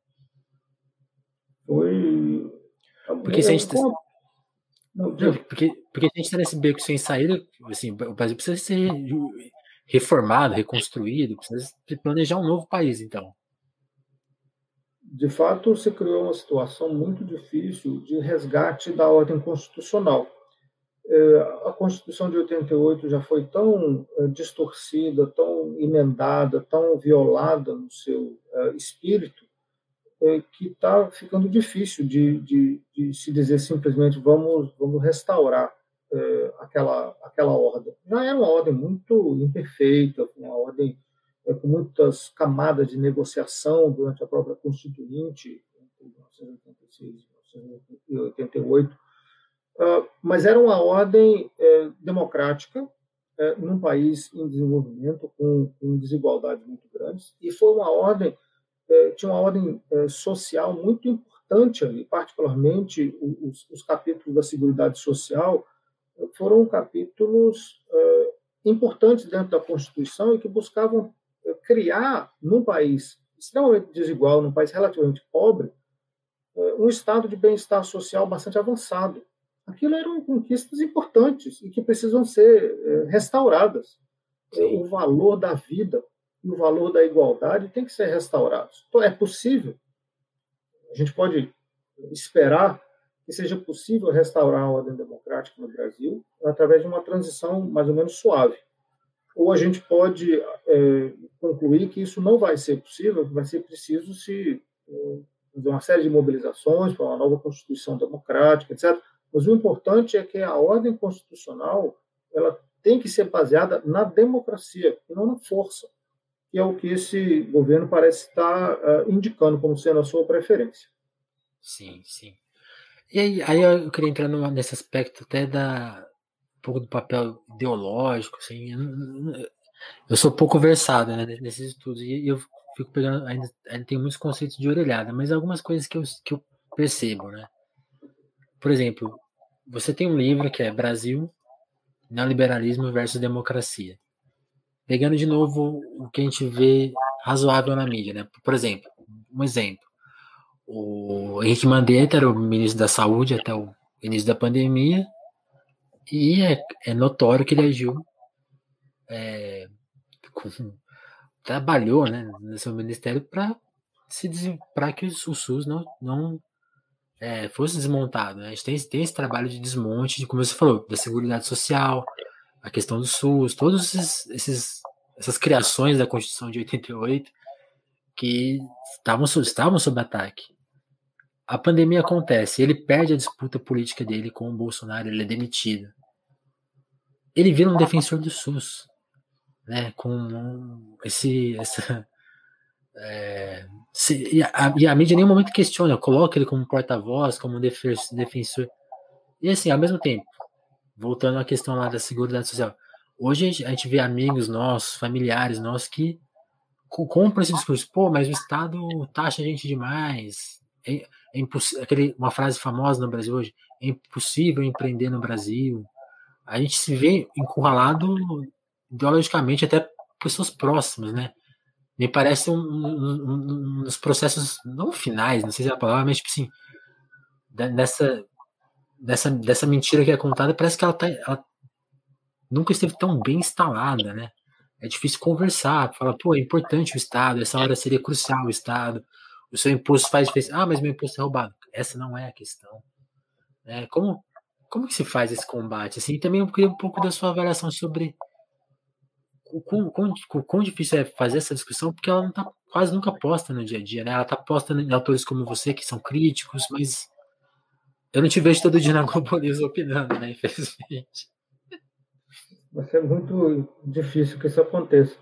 Foi. Porque se a gente. Porque, porque a gente está nesse beco sem saída, assim, o Brasil precisa ser reformado, reconstruído, precisa planejar um novo país, então de fato, se criou uma situação muito difícil de resgate da ordem constitucional. É, a Constituição de 88 já foi tão é, distorcida, tão emendada, tão violada no seu é, que está ficando difícil de, de, de, se dizer simplesmente vamos, vamos restaurar aquela, aquela ordem. Já era uma ordem muito imperfeita, uma ordem é, com muitas camadas de negociação durante a própria Constituinte, entre 1986 e 1988, uh, mas era uma ordem é, democrática é, num país em desenvolvimento com, com, desigualdades muito grandes e foi uma ordem é, tinha uma ordem é, social muito importante ali, particularmente os, os capítulos da seguridade social foram capítulos é, importantes dentro da Constituição e que buscavam criar, num país extremamente desigual, num país relativamente pobre, eh, um estado de bem-estar social bastante avançado. Aquilo eram conquistas importantes e que precisam ser restauradas. Sim. O valor da vida e o valor da igualdade tem que ser restaurados. Então, é possível. A gente pode esperar que seja possível restaurar a ordem democrática no Brasil através de uma transição mais ou menos suave ou a gente pode é, concluir que isso não vai ser possível, que vai ser preciso se é, fazer uma série de mobilizações para uma nova Constituição democrática, etc. Mas o importante é que a ordem constitucional ela tem que ser baseada na democracia e não na força, que é o que esse governo parece estar uh, indicando como sendo a sua preferência. Sim, sim. E aí, aí eu queria entrar nesse aspecto até da, um pouco do papel ideológico, assim. Eu sou pouco versado né, nesses estudos e eu fico pegando, ainda, ainda tem muitos conceitos de orelhada, mas algumas coisas que eu, que eu percebo, né? Por exemplo, você tem um livro que é Brasil, Neoliberalismo versus Democracia. Pegando de novo o que a gente vê razoável na mídia, né? Por exemplo, um exemplo. O Henrique Mandetta era o ministro da Saúde até o início da pandemia, e é, é notório que ele agiu é, com, trabalhou né, no seu ministério para que o, SUS não, não é, fosse desmontado. Né? A gente tem, tem esse trabalho de desmonte, de, como você falou, da Seguridade Social, a questão do SUS, todos esses, essas criações da Constituição de 88 que estavam, estavam sob ataque. A pandemia acontece, ele perde a disputa política dele com o Bolsonaro, ele é demitido ele vira um defensor do SUS, né? Com esse, essa, é, se, e, a, e, a, mídia em nenhum momento questiona, coloca ele como porta-voz, como defensor. E assim, ao mesmo tempo, voltando à questão lá da seguridade social, hoje a gente, vê amigos nossos, familiares nossos que compram esse discurso, pô, mas o Estado taxa a gente demais. É, é aquele, uma frase famosa no Brasil hoje, é impossível empreender no Brasil a gente se vê encurralado ideologicamente até pessoas próximas, né? Me parece um, um, um, dos processos não finais, não sei se é a palavra, mas tipo assim, dessa, dessa, dessa mentira que é contada, parece que ela, tá, ela nunca esteve tão bem instalada, né? É difícil conversar, falar, pô, é importante o Estado, essa hora seria crucial o Estado, o seu imposto faz diferença. Ah, mas meu imposto é roubado. Essa não é a questão. É, como, como que se faz esse combate? Assim, também eu queria um pouco da sua avaliação sobre o quão, quão, quão difícil é fazer essa discussão, porque ela não está quase nunca posta no dia a dia, né? Ela está posta em autores como você, que são críticos, mas eu não te vejo todo dia na Globo opinando, né? Infelizmente. Vai ser muito difícil que isso aconteça.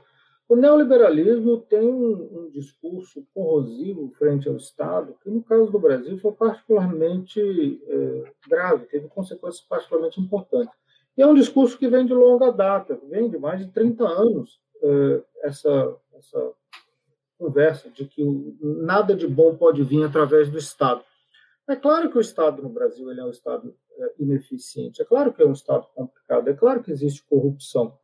O neoliberalismo tem um, um, discurso corrosivo frente ao Estado, que no caso do Brasil foi particularmente é, grave, teve consequências particularmente importantes. E é um discurso que vem de longa data, vem de mais de 30 anos, é, essa, essa conversa de que nada de bom pode vir através do Estado. É claro que o Estado no Brasil ele é um Estado é, ineficiente, é claro que é um Estado complicado, é claro que existe corrupção,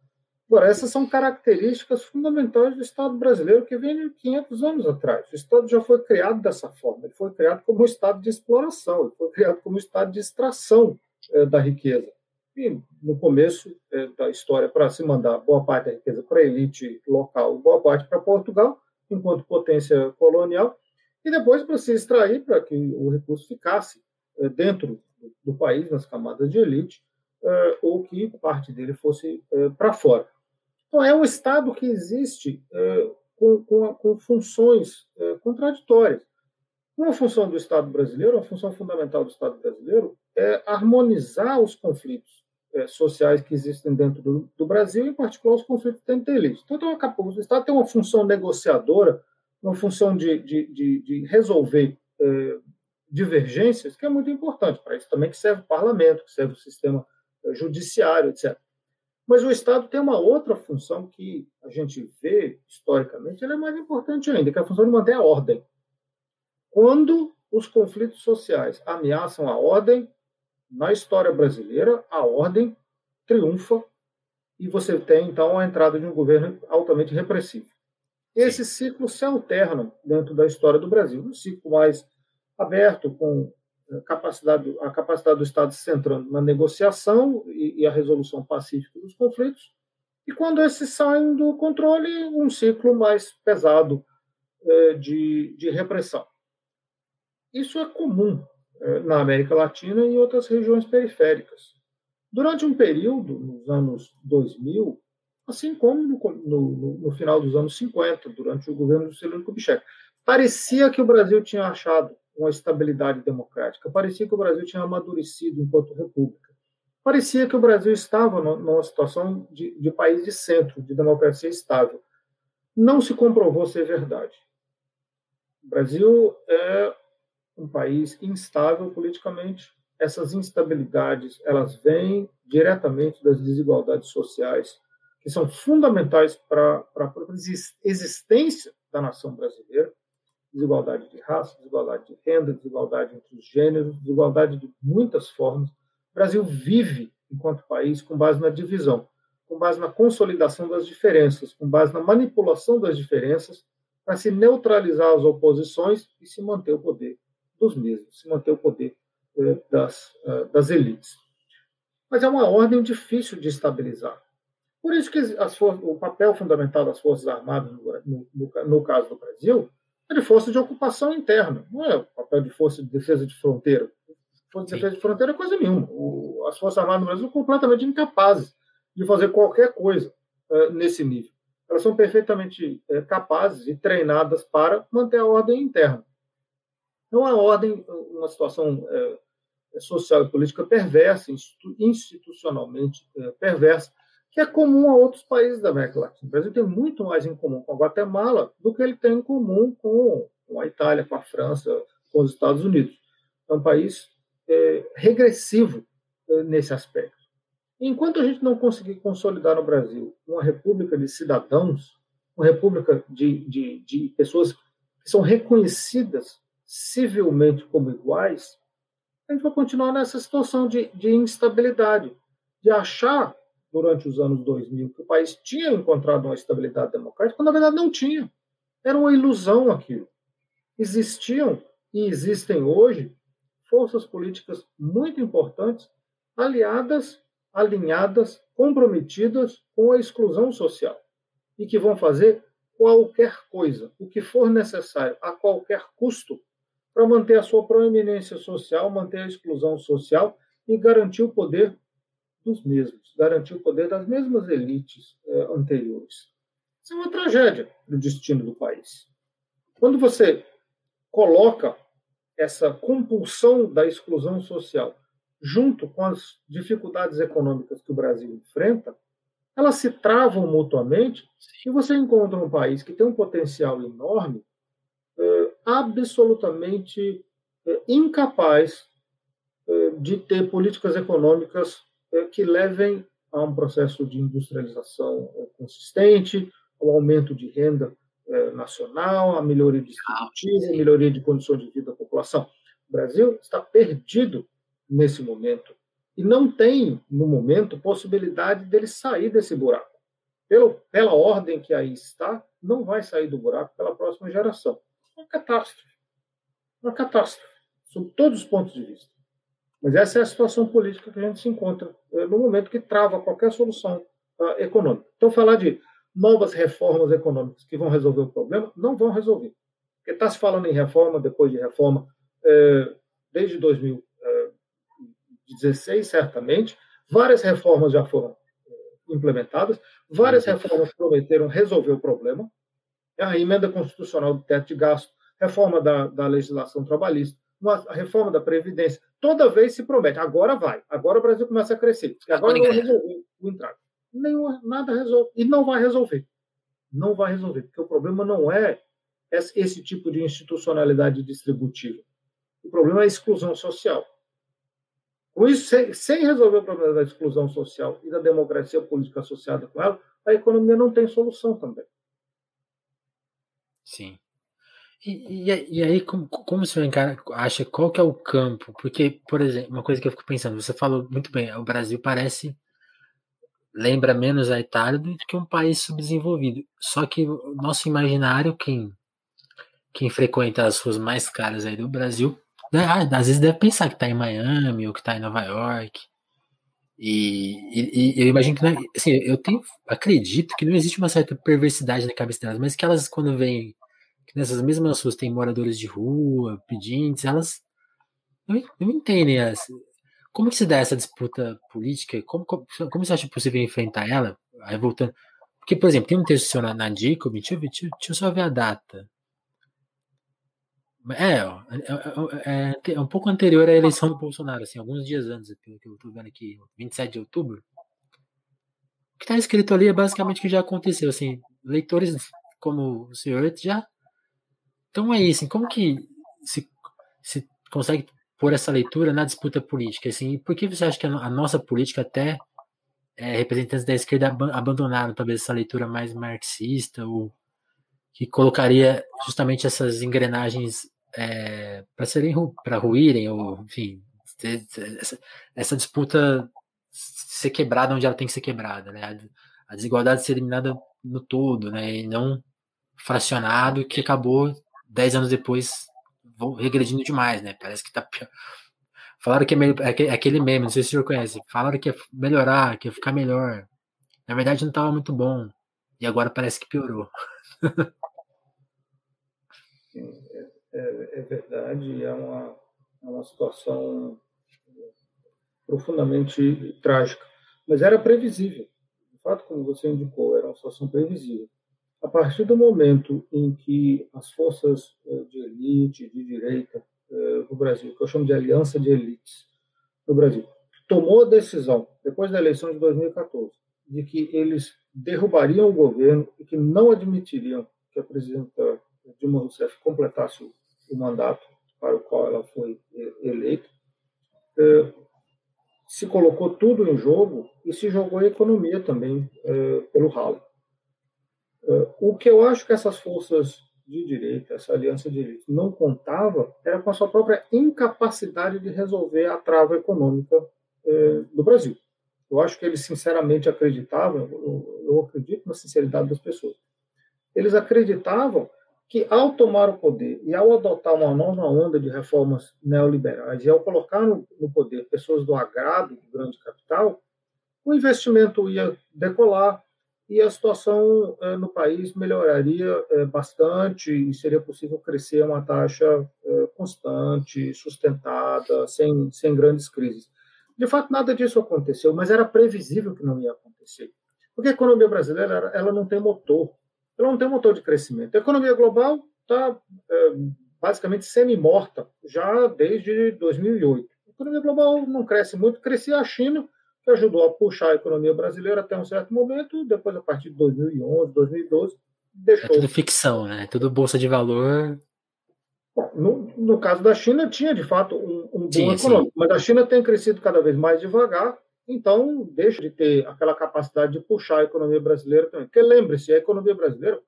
Agora, essas são características fundamentais do Estado brasileiro que vem de 500 anos atrás. O Estado já foi criado dessa forma, ele foi criado como um Estado de exploração, ele foi criado como um Estado de extração é, da riqueza. E no começo é, da história, para se mandar boa parte da riqueza para a elite local, boa parte para Portugal, enquanto potência colonial, e depois para se extrair para que o recurso ficasse é, dentro do país, nas camadas de elite, ou que parte dele fosse para fora. Então, é um Estado que existe com, com, com, funções contraditórias. Uma função do Estado brasileiro, uma função fundamental do Estado brasileiro, é harmonizar os conflitos sociais que existem dentro do, do, Brasil, em particular os conflitos dentro da elite. Então, o Estado tem uma função negociadora, uma função de, de, de, de resolver é, divergências, que é muito importante. Para isso também que serve o parlamento, que serve o sistema é, judiciário, etc. Mas o Estado tem uma outra função que a gente vê historicamente, ela é mais importante ainda, que é a função de manter a ordem. Quando os conflitos sociais ameaçam a ordem, na história brasileira, a ordem triunfa e você tem, então, a entrada de um governo altamente repressivo. Esses ciclos se alternam dentro da história do Brasil. Um ciclo mais aberto, com capacidade, a capacidade do Estado se centrando na negociação e, e, a resolução pacífica dos conflitos, e quando esses saem do controle, um ciclo mais pesado é, de, de repressão. Isso é comum é, na América Latina e em outras regiões periféricas. Durante um período, nos anos 2000, assim como no, no, no final dos anos 50, durante o governo do Celso Kubitschek, parecia que o Brasil tinha achado uma estabilidade democrática. Parecia que o Brasil tinha amadurecido enquanto república. Parecia que o Brasil estava numa situação de, de país de centro, de democracia estável. Não se comprovou ser verdade. O Brasil é um país instável politicamente. Essas instabilidades elas vêm diretamente das desigualdades sociais que são fundamentais para a existência da nação brasileira desigualdade de raça, desigualdade de renda, desigualdade entre os gêneros, desigualdade de muitas formas. O Brasil vive, enquanto país, com base na divisão, com base na consolidação das diferenças, com base na manipulação das diferenças, para se neutralizar as oposições e se manter o poder dos mesmos, se manter o poder eh, das, eh, das elites. Mas é uma ordem difícil de estabilizar. Por isso que as, o papel fundamental das Forças Armadas, no, no, no caso do Brasil, é de força de ocupação interna, não é o papel de força de defesa de fronteira. Força de defesa de fronteira é coisa nenhuma. O, as Forças Armadas no Brasil são completamente incapazes de fazer qualquer coisa uh, nesse nível. Elas são perfeitamente uh, capazes e treinadas para manter a ordem interna. Não a ordem, uma situação uh, social e política perversa, institucionalmente perversa, que é comum a outros países da América Latina. O Brasil tem muito mais em comum com a Guatemala do que ele tem em comum com, com a Itália, com a França, com os Estados Unidos. É um país é, regressivo é, nesse aspecto. Enquanto a gente não conseguir consolidar no Brasil uma república de cidadãos, uma república de, de, de pessoas que são reconhecidas civilmente como iguais, a gente vai continuar nessa situação de, de instabilidade, de achar durante os anos 2000 que o país tinha encontrado uma estabilidade democrática, quando na verdade não tinha. Era uma ilusão aquilo. Existiam e existem hoje forças políticas muito importantes, aliadas, alinhadas, comprometidas com a exclusão social e que vão fazer qualquer coisa, o que for necessário, a qualquer custo, para manter a sua proeminência social, manter a exclusão social e garantir o poder dos mesmos, garantir o poder das mesmas elites eh, anteriores. Isso é uma tragédia do destino do país. Quando você coloca essa compulsão da exclusão social junto com as dificuldades econômicas que o Brasil enfrenta, elas se travam mutuamente e você encontra um país que tem um potencial enorme, é, absolutamente é, incapaz é, de ter políticas econômicas é, que levem a um processo de industrialização é, consistente, ao aumento de renda é, nacional, a melhoria distributiva, a melhoria de condições de vida da população. O Brasil está perdido nesse momento e não tem, no momento, possibilidade dele sair desse buraco. Pelo, pela ordem que aí está, não vai sair do buraco pela próxima geração. Uma catástrofe. Uma catástrofe, sob todos os pontos de vista. Mas essa é a situação política que a gente se encontra é, no momento que trava qualquer solução uh, econômica. Então, falar de novas reformas econômicas que vão resolver o problema, não vão resolver. Porque está se falando em reforma, depois de reforma, é, desde 2000, 16, certamente. Várias reformas já foram implementadas, várias uhum. reformas prometeram resolver o problema. A emenda constitucional do teto de gasto, reforma da, da legislação trabalhista, a reforma da Previdência. Toda vez se promete, agora vai, agora o Brasil começa a crescer, agora não resolver o entrave. Nenhuma, nada resolve. E não vai resolver. Não vai resolver, porque o problema não é esse tipo de institucionalidade distributiva. O problema é a exclusão social. Com isso, sem resolver o problema da exclusão social e da democracia política associada com ela, a economia não tem solução também. Sim. E, e, aí, como, como senhor encara, acha qual que é o campo? Porque, por exemplo, uma coisa que eu fico pensando, você falou muito bem, o Brasil parece, lembra menos a Itália do que um país subdesenvolvido. Só que o nosso imaginário, quem, quem frequenta as ruas mais caras aí do Brasil, né? Ah, às vezes deve pensar que está em Miami ou que está em Nova York. E, e, e, eu imagino que, não, é, assim, eu tenho, acredito que não existe uma certa perversidade na cabeça delas, mas que elas, quando vêm, nessas mesmas ruas tem moradores de rua, pedintes, elas não, não entendem como que se dá essa disputa política, como, como, como você acha possível enfrentar ela? Aí voltando, porque, por exemplo, tem um texto seu na, na Jacob, deixa deixa, deixa eu só ver a data. É, é, é, é, um pouco anterior à eleição do Bolsonaro, assim, alguns dias antes, pelo que eu estou vendo aqui, 27 de outubro. O que está escrito ali é basicamente o que já aconteceu, assim, leitores como o senhor já então aí, assim, como que se, se consegue pôr essa leitura na disputa política, assim, e por que você acha que a, nossa política até é, representantes da esquerda abandonaram talvez essa leitura mais marxista ou que colocaria justamente essas engrenagens é, para serem para ruírem ou enfim essa, essa, disputa ser quebrada onde ela tem que ser quebrada né? A, a desigualdade ser eliminada no todo né? E não fracionado que acabou dez anos depois regredindo demais né parece que tá pior. falaram que é, é, é aquele meme não sei se o senhor conhece falaram que ia melhorar que ia ficar melhor na verdade não estava muito bom e agora parece que piorou é, é, é verdade, é uma, é uma situação profundamente trágica. Mas era previsível. De fato, como você indicou, era uma situação previsível. A partir do momento em que as forças eh, de elite, de direita eh, no Brasil, que eu chamo de aliança de elites no Brasil, tomou a decisão, depois da eleição de 2014, de que eles derrubariam o governo e que não admitiriam que a presidenta Dilma Rousseff completasse o mandato para o qual ela foi eleita, é, se colocou tudo em jogo e se jogou a economia também pelo ralo. O que eu acho que essas forças de direita, essa aliança de elite, não contava era com a sua própria incapacidade de resolver a trava econômica do Brasil. Eu acho que eles sinceramente acreditavam, eu acredito na sinceridade das pessoas, eles acreditavam que, ao tomar o poder e ao adotar uma nova onda de reformas neoliberais e ao colocar no, no poder pessoas do agrado do grande capital, o investimento ia decolar e a situação eh, no país melhoraria eh, bastante e seria possível crescer a uma taxa eh, constante, sustentada, sem, sem grandes crises. De fato, nada disso aconteceu, mas era previsível que não ia acontecer. Porque a economia brasileira ela não tem motor ela não tem motor de crescimento. A economia global está basicamente semi-morta já desde 2008. A economia global não cresce muito, crescia a China, que ajudou a puxar a economia brasileira até um certo momento, depois, a partir de 2011, 2012, deixou. É tudo ficção, né? É tudo bolsa de valor. Bom, no, no, caso da China, tinha de fato um, um sim, econômico, sim. mas a China tem crescido cada vez mais devagar, então deixa de ter aquela capacidade de puxar a economia brasileira também. Porque lembre-se, a economia brasileira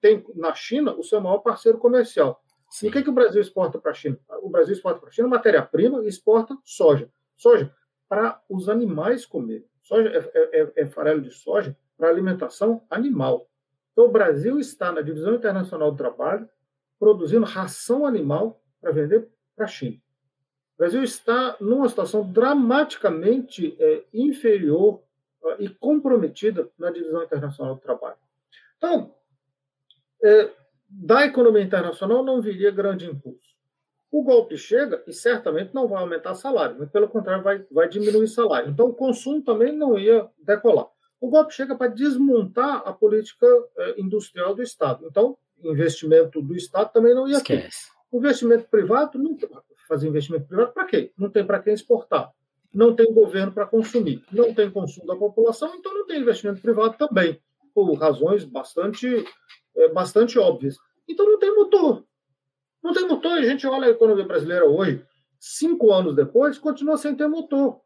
tem na China o seu maior parceiro comercial. Sim. E o que, que o Brasil exporta para a China? O Brasil exporta para a China matéria-prima e exporta soja. Soja para os animais comerem. Soja é, é, é, é farelo de soja para alimentação animal. Então, o Brasil está na Divisão Internacional do Trabalho produzindo ração animal para vender para a China. O Brasil está numa situação dramaticamente é, inferior uh, e comprometida na Divisão Internacional do Trabalho. Então, é, da economia internacional não viria grande impulso. O golpe chega e certamente não vai aumentar salário, mas pelo contrário vai, vai diminuir salário. Então o consumo também não ia decolar. O golpe chega para desmontar a política eh, industrial do Estado. Então, investimento do Estado também não ia ter. O investimento privado, não fazer investimento privado para quê? Não tem para quem exportar. Não tem governo para consumir. Não tem consumo da população, então não tem investimento privado também, por razões bastante, eh, bastante óbvias. Então não tem motor. Não tem motor. A gente olha a economia brasileira hoje, cinco anos depois, continua sem ter motor.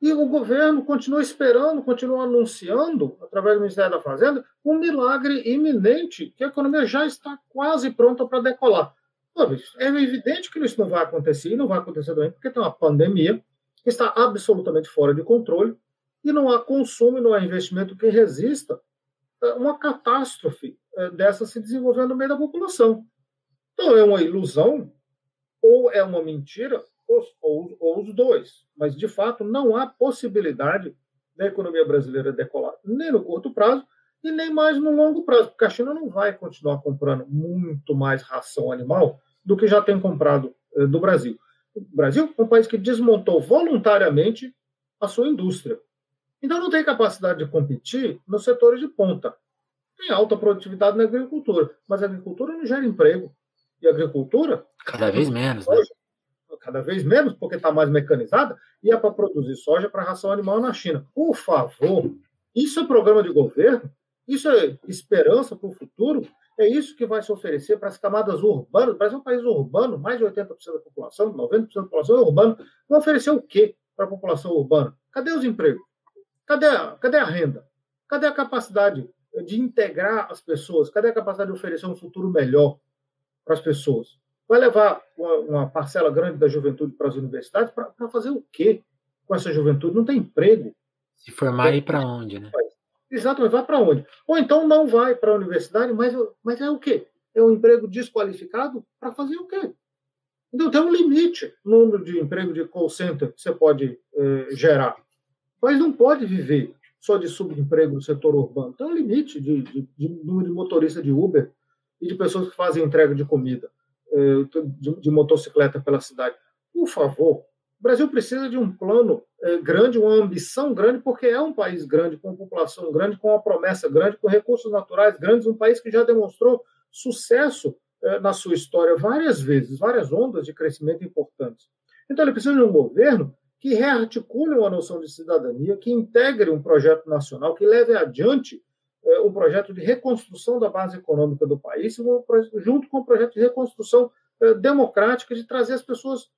E o governo continua esperando, continua anunciando, através do Ministério da Fazenda, um milagre iminente, que a economia já está quase pronta para decolar. É evidente que isso não vai acontecer, e não vai acontecer também, porque tem uma pandemia que está absolutamente fora de controle, e não há consumo, não há investimento que resista uma catástrofe eh, dessa se desenvolvendo no meio da população. Então, é uma ilusão, ou é uma mentira, ou, ou, ou os dois. Mas, de fato, não há possibilidade da economia brasileira decolar, nem no curto prazo e nem mais no longo prazo, porque a China não vai continuar comprando muito mais ração animal do que já tem comprado eh, do Brasil. O Brasil é um país que desmontou voluntariamente a sua indústria. Então não tem capacidade de competir nos setores de ponta. Tem alta produtividade na agricultura, mas a agricultura não gera emprego. E agricultura. Cada vez menos, né? Cada vez menos, porque está mais mecanizada, e é para produzir soja para ração animal na China. Por favor, isso é programa de governo? Isso é esperança para o futuro? É isso que vai se oferecer para as camadas urbanas? O Brasil é um país urbano, mais de 80% da população, 90% da população é urbana. Vai oferecer o quê para a população urbana? Cadê os empregos? Cadê a, cadê a renda? Cadê a capacidade de integrar as pessoas? Cadê a capacidade de oferecer um futuro melhor para as pessoas? Vai levar uma, uma, parcela grande da juventude para as universidades para fazer o quê com essa juventude? Não tem emprego. Se formar, ir para onde, né? Exatamente, vai para onde? Ou então não vai para a universidade, mas, mas é o quê? É um emprego desqualificado para fazer o quê? Então tem um limite no número de emprego de call center que você pode eh, gerar. Mas não pode viver só de subemprego no setor urbano. Tem um limite de, de, de número de motorista de Uber e de pessoas que fazem entrega de comida, eh, de, motocicleta pela cidade. Por favor, o Brasil precisa de um plano eh, grande, uma ambição grande, porque é um país grande, com população grande, com uma promessa grande, com recursos naturais grandes, um país que já demonstrou sucesso eh, na sua história várias vezes, várias ondas de crescimento importantes. Então, ele precisa de um governo que rearticule uma noção de cidadania, que integre um projeto nacional, que leve adiante um projeto de reconstrução da base econômica do país, junto com o um projeto de reconstrução é, democrática, de trazer as pessoas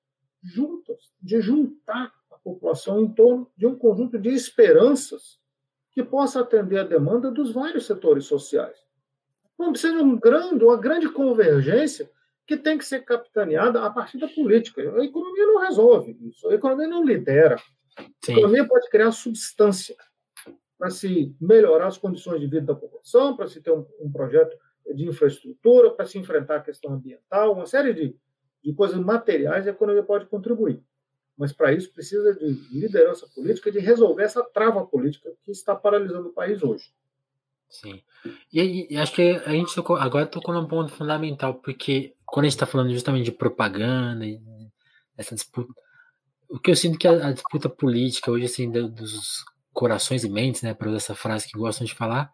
juntas, de juntar a população em torno de um conjunto de esperanças que possa atender a demanda dos vários setores sociais. Não precisa de um grande, uma grande convergência que tem que ser capitaneada a partir da política. A economia não resolve isso, a economia não lidera. Sim. A economia pode criar substância para se melhorar as condições de vida da população, para se ter um, um projeto de infraestrutura, para se enfrentar a questão ambiental, uma série de, de coisas materiais a economia pode contribuir. Mas para isso precisa de liderança política, de resolver essa trava política que está paralisando o país hoje. Sim. E, e acho que a gente tocou, agora tocou num ponto fundamental, porque quando a gente está falando justamente de propaganda essa disputa, o que eu sinto que a, a disputa política hoje, assim, dos corações e mentes, né, para usar essa frase que gostam de falar,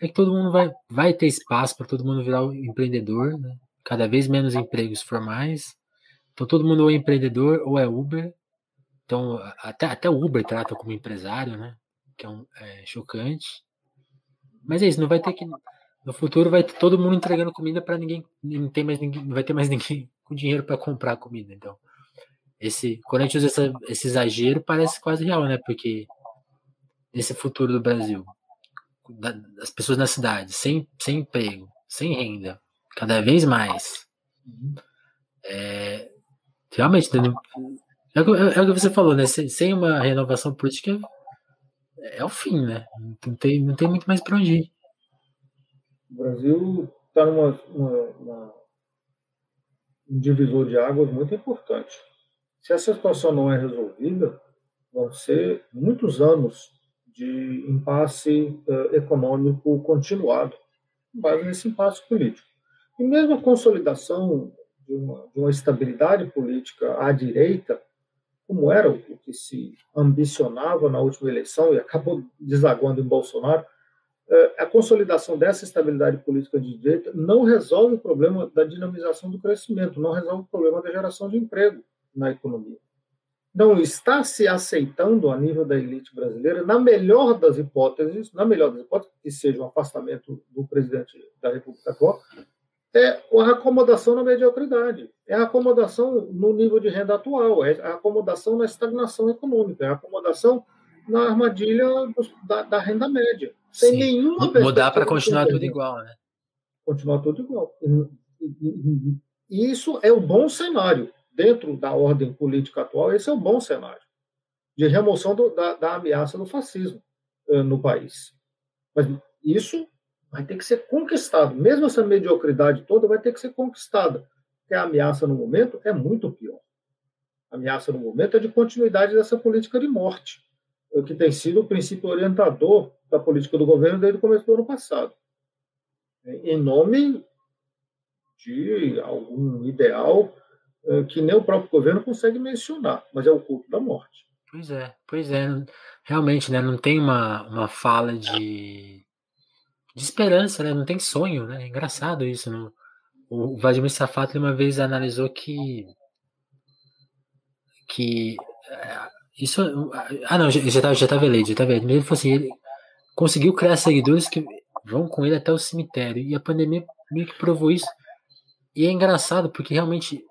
é que todo mundo vai, vai ter espaço para todo mundo virar um empreendedor, né? cada vez menos empregos formais. Então todo mundo ou é empreendedor ou é Uber. Então, até, até o Uber trata como empresário, né? Que é, um, é chocante. Mas é isso, não vai ter que. No futuro vai ter todo mundo entregando comida para ninguém. Não, tem mais ninguém, não vai ter mais ninguém com dinheiro para comprar comida. Então, esse, quando a gente usa essa, esse exagero, parece quase real, né? Porque esse futuro do Brasil, das pessoas na cidade, sem, sem emprego, sem renda, cada vez mais. É, realmente, é, é, o que você falou, né? Sem uma renovação política é, é o fim, né? Não tem, não tem muito mais para onde ir. O Brasil está numa, uma, um divisor de águas muito importante. Se essa situação não é resolvida, vão ser muitos anos de impasse uh, econômico continuado, com base nesse impasse político. E mesmo a consolidação de uma, de uma estabilidade política à direita, como era o que se ambicionava na última eleição e acabou desaguando em Bolsonaro, uh, a consolidação dessa estabilidade política de direita não resolve o problema da dinamização do crescimento, não resolve o problema da geração de emprego na economia não está se aceitando a nível da elite brasileira, na melhor das hipóteses, na melhor das hipóteses, que seja o afastamento do presidente da República atual, é a acomodação na mediocridade, é a acomodação no nível de renda atual, é a acomodação na estagnação econômica, é a acomodação na armadilha da, da renda média, sem Sim. nenhuma Mudar para continuar tudo igual, né? Continuar tudo igual. E isso é o bom cenário dentro da ordem política atual, esse é um bom cenário de remoção do, da, da, ameaça do fascismo uh, no país. Mas isso vai ter que ser conquistado. Mesmo essa mediocridade toda vai ter que ser conquistada. Porque a ameaça no momento é muito pior. A ameaça no momento é de continuidade dessa política de morte, uh, que tem sido o princípio orientador da política do governo desde o começo do ano passado. Em nome de algum ideal que nem o próprio governo consegue mencionar, mas é o culto da morte. Pois é, pois é. Realmente, né? Não tem uma, uma fala de, de esperança, né? Não tem sonho, né? É engraçado isso. Não? O Vladimir Safato uma vez analisou que que é, isso ah não já estava já estava eleito já estava eleito ele falou assim ele conseguiu criar seguidores que vão com ele até o cemitério e a pandemia meio que provou isso e é engraçado porque realmente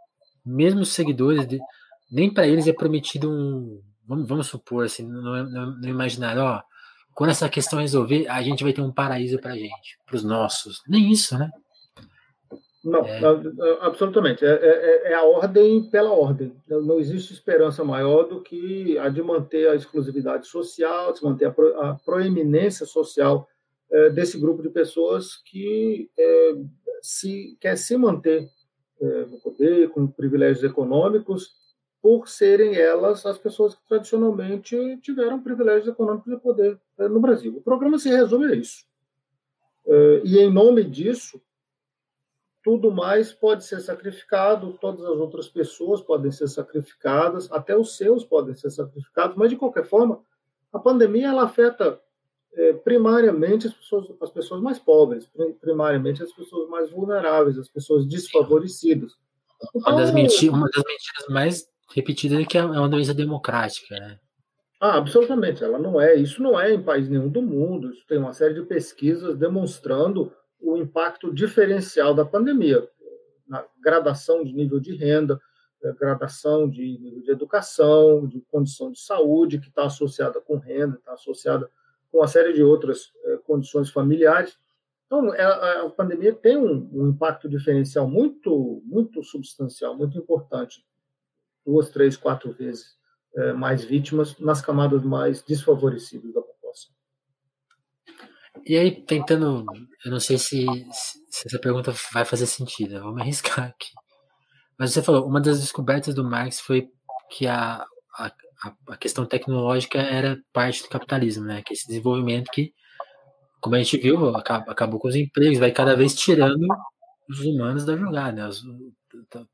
mesmo os seguidores, de, nem para eles é prometido um. Vamos, vamos supor, assim, no, no, no imaginário, ó, quando essa questão resolver, a gente vai ter um paraíso para gente, para os nossos. Nem isso, né? Não, é. absolutamente. É, é, é, é, a ordem pela ordem. Não existe esperança maior do que a de manter a exclusividade social, de manter a, pro, a proeminência social é, desse grupo de pessoas que é, se quer se manter é, com privilégios econômicos, por serem elas as pessoas que tradicionalmente tiveram privilégios econômicos e poder é, no Brasil. O programa se resume a isso. É, e em nome disso, tudo mais pode ser sacrificado, todas as outras pessoas podem ser sacrificadas, até os seus podem ser sacrificados, mas de qualquer forma, a pandemia ela afeta é, primariamente as pessoas, as pessoas mais pobres, primariamente as pessoas mais vulneráveis, as pessoas desfavorecidas. Então, uma, das mentiras, uma das mentiras mais repetidas é que é uma doença democrática, né? Ah, absolutamente. Ela não é. Isso não é em país nenhum do mundo. Isso tem uma série de pesquisas demonstrando o impacto diferencial da pandemia na gradação de nível de renda, eh, gradação de nível de educação, de condição de saúde que está associada com renda, está associada com uma série de outras é, condições familiares. Então, é, a, pandemia tem um, um, impacto diferencial muito, muito substancial, muito importante. Duas, três, quatro vezes é, mais vítimas nas camadas mais desfavorecidas da população. E aí, tentando, eu não sei se, se essa pergunta vai fazer sentido, vou me arriscar aqui. Mas você falou, uma das descobertas do Marx foi que a, a, a, questão tecnológica era parte do capitalismo, né? Que esse desenvolvimento que, como a gente viu, acabou, acabou com os empregos, vai cada vez tirando os humanos da jogada. Né?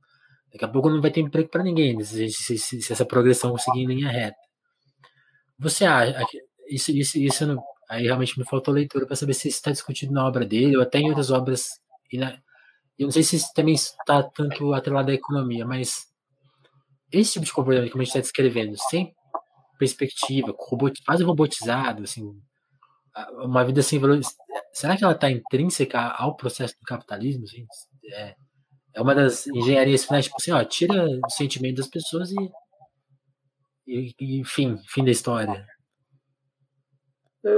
Daqui a pouco não vai ter emprego para ninguém se, se, se, se, essa progressão conseguir em linha reta. Você acha isso, isso, isso não, aí realmente me faltou leitura para saber se isso está discutido na obra dele ou até em outras obras. E na, eu não sei se isso também está tanto atrelado à economia, mas esse tipo de comportamento que a gente está descrevendo, sem perspectiva, robot, quase robotizado, assim, uma vida sem valor, será que ela está intrínseca ao processo do capitalismo? Assim? É, é uma das engenharias finais, tipo assim, ó, tira o sentimento das pessoas e, e, e fim, fim da história. É,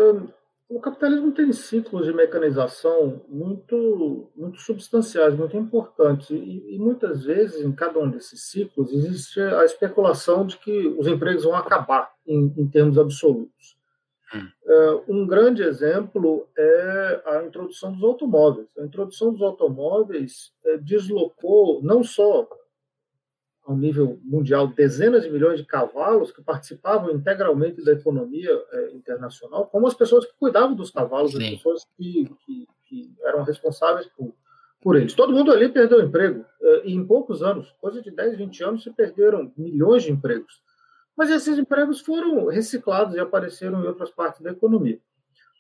o capitalismo tem ciclos de mecanização muito, muito substanciais, muito importantes. E, e, muitas vezes, em cada um desses ciclos, existe a especulação de que os empregos vão acabar em, em termos absolutos. Hum. É, um grande exemplo é a introdução dos automóveis. A introdução dos automóveis é, deslocou não só ao nível mundial dezenas de milhões de cavalos que participavam integralmente da economia é, internacional, como as pessoas que cuidavam dos cavalos, Sim. as pessoas que, que, que, eram responsáveis por, por eles. Todo mundo ali perdeu emprego, é, e em poucos anos, coisa de 10, 20 anos, se perderam milhões de empregos. Mas esses empregos foram reciclados e apareceram em outras partes da economia.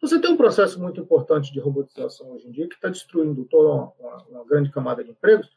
Você tem um processo muito importante de robotização hoje em dia que está destruindo toda uma, uma, uma grande camada de empregos,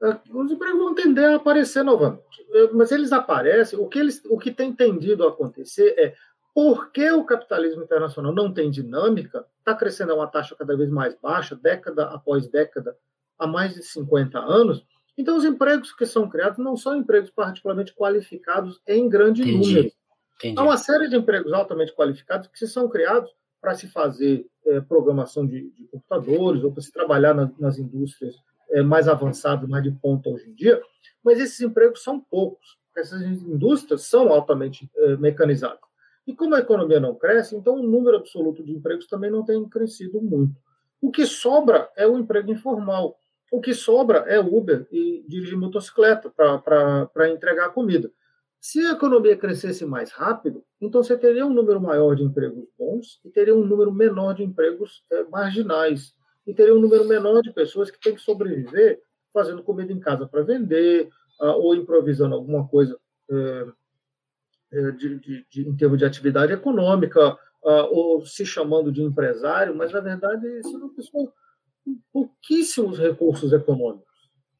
os empregos vão tender a aparecer novamente. É, mas eles aparecem, o que, eles, o que tem tendido a acontecer é porque o capitalismo internacional não tem dinâmica, está crescendo a uma taxa cada vez mais baixa, década após década, há mais de 50 anos, então os empregos que são criados não são empregos particularmente qualificados em grande Entendi. número. Entendi. Há uma série de empregos altamente qualificados que são criados para se fazer é, programação de, de, computadores ou para se trabalhar na, nas indústrias é, mais avançado, mais de ponta hoje em dia, mas esses empregos são poucos. Essas indústrias são altamente é, mecanizadas. E como a economia não cresce, então o número absoluto de empregos também não tem crescido muito. O que sobra é o emprego informal. O que sobra é Uber e dirigir motocicleta para entregar comida. Se a economia crescesse mais rápido, então você teria um número maior de empregos bons e teria um número menor de empregos é, marginais e teria um número menor de pessoas que têm que sobreviver fazendo comida em casa para vender uh, ou improvisando alguma coisa uh, de, de, de, em termos de atividade econômica uh, ou se chamando de empresário, mas na verdade são uma pessoa com pouquíssimos recursos econômicos.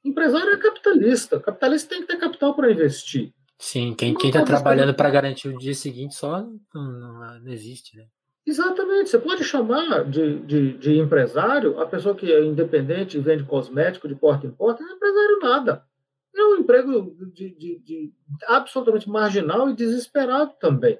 Empresário é capitalista, capitalista tem que ter capital para investir. Sim, quem está trabalhando para garantir o dia seguinte só não, não, não existe, né? Exatamente. Você pode chamar de, de, de, empresário a pessoa que é independente e vende cosmético de porta em porta, não é empresário nada. É um emprego de, de, de, absolutamente marginal e desesperado também.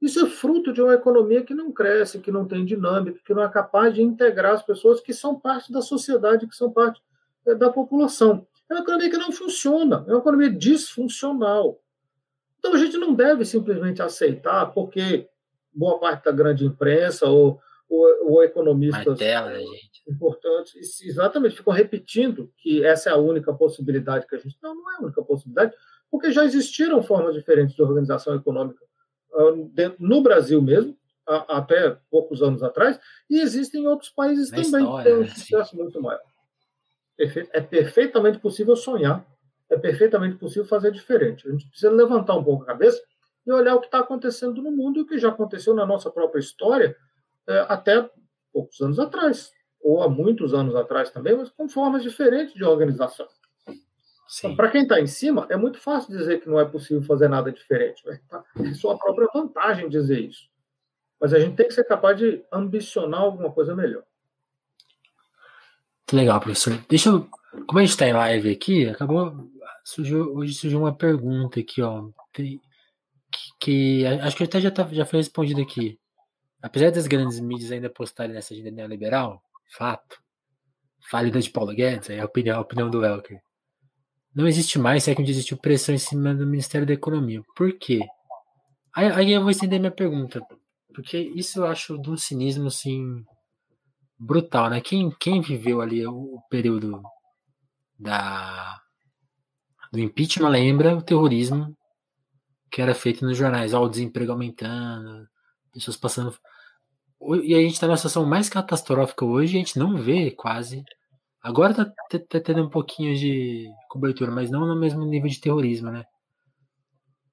Isso é fruto de uma economia que não cresce, que não tem dinâmica, que não é capaz de integrar as pessoas que são parte da sociedade, que são parte eh, da população. É uma economia que não funciona, é uma economia disfuncional. Então a gente não deve simplesmente aceitar, porque boa parte da grande imprensa ou, ou, ou economistas dela, né, importantes, exatamente, ficam repetindo que essa é a única possibilidade que a gente. Não, não é a única possibilidade, porque já existiram formas diferentes de organização econômica uh, no Brasil mesmo, até poucos anos atrás, e existem em outros países Na também história, que têm um né, sucesso muito maior. É perfeitamente possível sonhar, é perfeitamente possível fazer diferente. A gente precisa levantar um pouco a cabeça e olhar o que está acontecendo no mundo e o que já aconteceu na nossa própria história é, até poucos anos atrás, ou há muitos anos atrás também, mas com formas diferentes de organização. Então, para quem está em cima, é muito fácil dizer que não é possível fazer nada diferente. Né? É sua própria vantagem dizer isso. Mas a gente tem que ser capaz de ambicionar alguma coisa melhor. Que legal, professor. Deixa eu. Como a gente está em live aqui, acabou. Surgiu, hoje surgiu uma pergunta aqui, ó. Tem, que, acho que até já, tá, já foi respondido aqui. Apesar das grandes mídias ainda postarem nessa agenda neoliberal, fato, falida de Paulo Guedes, é a opinião, a opinião do Elker. Não existe mais, se é que existiu pressão em cima do Ministério da Economia. Por quê? Aí, aí eu vou estender minha pergunta. Porque isso eu acho de um cinismo, assim, brutal, né? Quem, quem viveu ali o, o período da, do impeachment lembra o terrorismo que era feito nos jornais, ó, o desemprego aumentando, pessoas passando. E a gente está numa situação mais catastrófica hoje, a gente não vê quase. Agora tá, tá, tá tendo um pouquinho de cobertura, mas não no mesmo nível de terrorismo, né?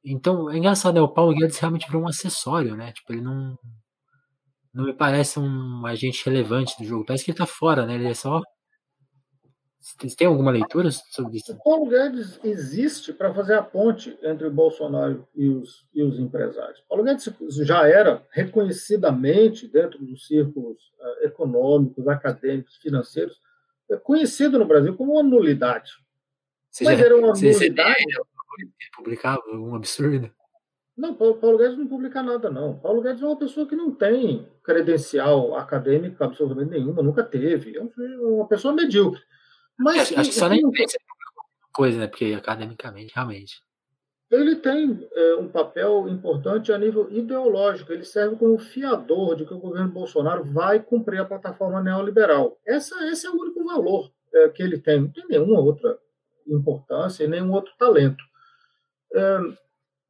Então, é engraçado, né? O Paulo Guedes realmente virou um acessório, né? Tipo, ele não. Não me parece um agente relevante do jogo. Parece que ele tá fora, né? Ele é só. Você tem alguma leitura sobre isso? O Paulo Guedes existe para fazer a ponte entre o Bolsonaro e os, e os empresários. Paulo Guedes já era reconhecidamente, dentro dos círculos uh, econômicos, acadêmicos, financeiros, conhecido no Brasil como uma nulidade. Você Mas já, era uma você, nulidade. Publicava um absurdo? Não, Paulo, Paulo Guedes não publica nada, não. Paulo Guedes é uma pessoa que não tem credencial acadêmica absolutamente nenhuma, nunca teve. É uma pessoa medíocre. Mas acho, que, acho que só na imprensa coisa, né? Porque academicamente, realmente. Ele tem é, um papel importante a nível ideológico. Ele serve como fiador de que o governo Bolsonaro vai cumprir a plataforma neoliberal. Essa, esse é o único valor é, que ele tem. Não tem nenhuma outra importância e nenhum outro talento. É,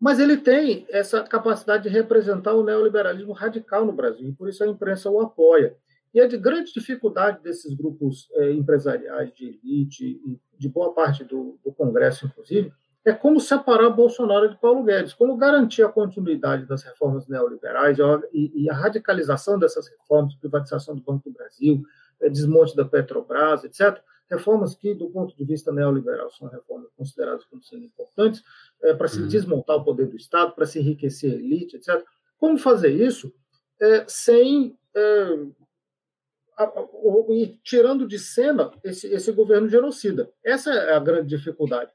mas ele tem essa capacidade de representar o neoliberalismo radical no Brasil, e por isso a imprensa o apoia. E a de grande dificuldade desses grupos é, empresariais de elite e de boa parte do, do, Congresso, inclusive, é como separar Bolsonaro de Paulo Guedes, como garantir a continuidade das reformas neoliberais e, e a radicalização dessas reformas, privatização do Banco do Brasil, é, desmonte da Petrobras, etc. Reformas que, do ponto de vista neoliberal, são reformas consideradas como sendo importantes é, para se uhum. desmontar o poder do Estado, para se enriquecer a elite, etc. Como fazer isso é, sem é, e tirando de cena esse, esse governo genocida. Essa é a grande dificuldade.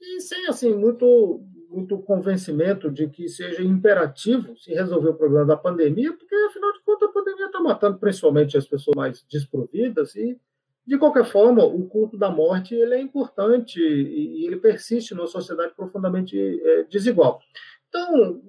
E sem assim muito muito convencimento de que seja imperativo se resolver o problema da pandemia, porque afinal de contas a pandemia está matando principalmente as pessoas mais desprovidas e de qualquer forma o culto da morte ele é importante e, ele persiste numa sociedade profundamente é, desigual. Então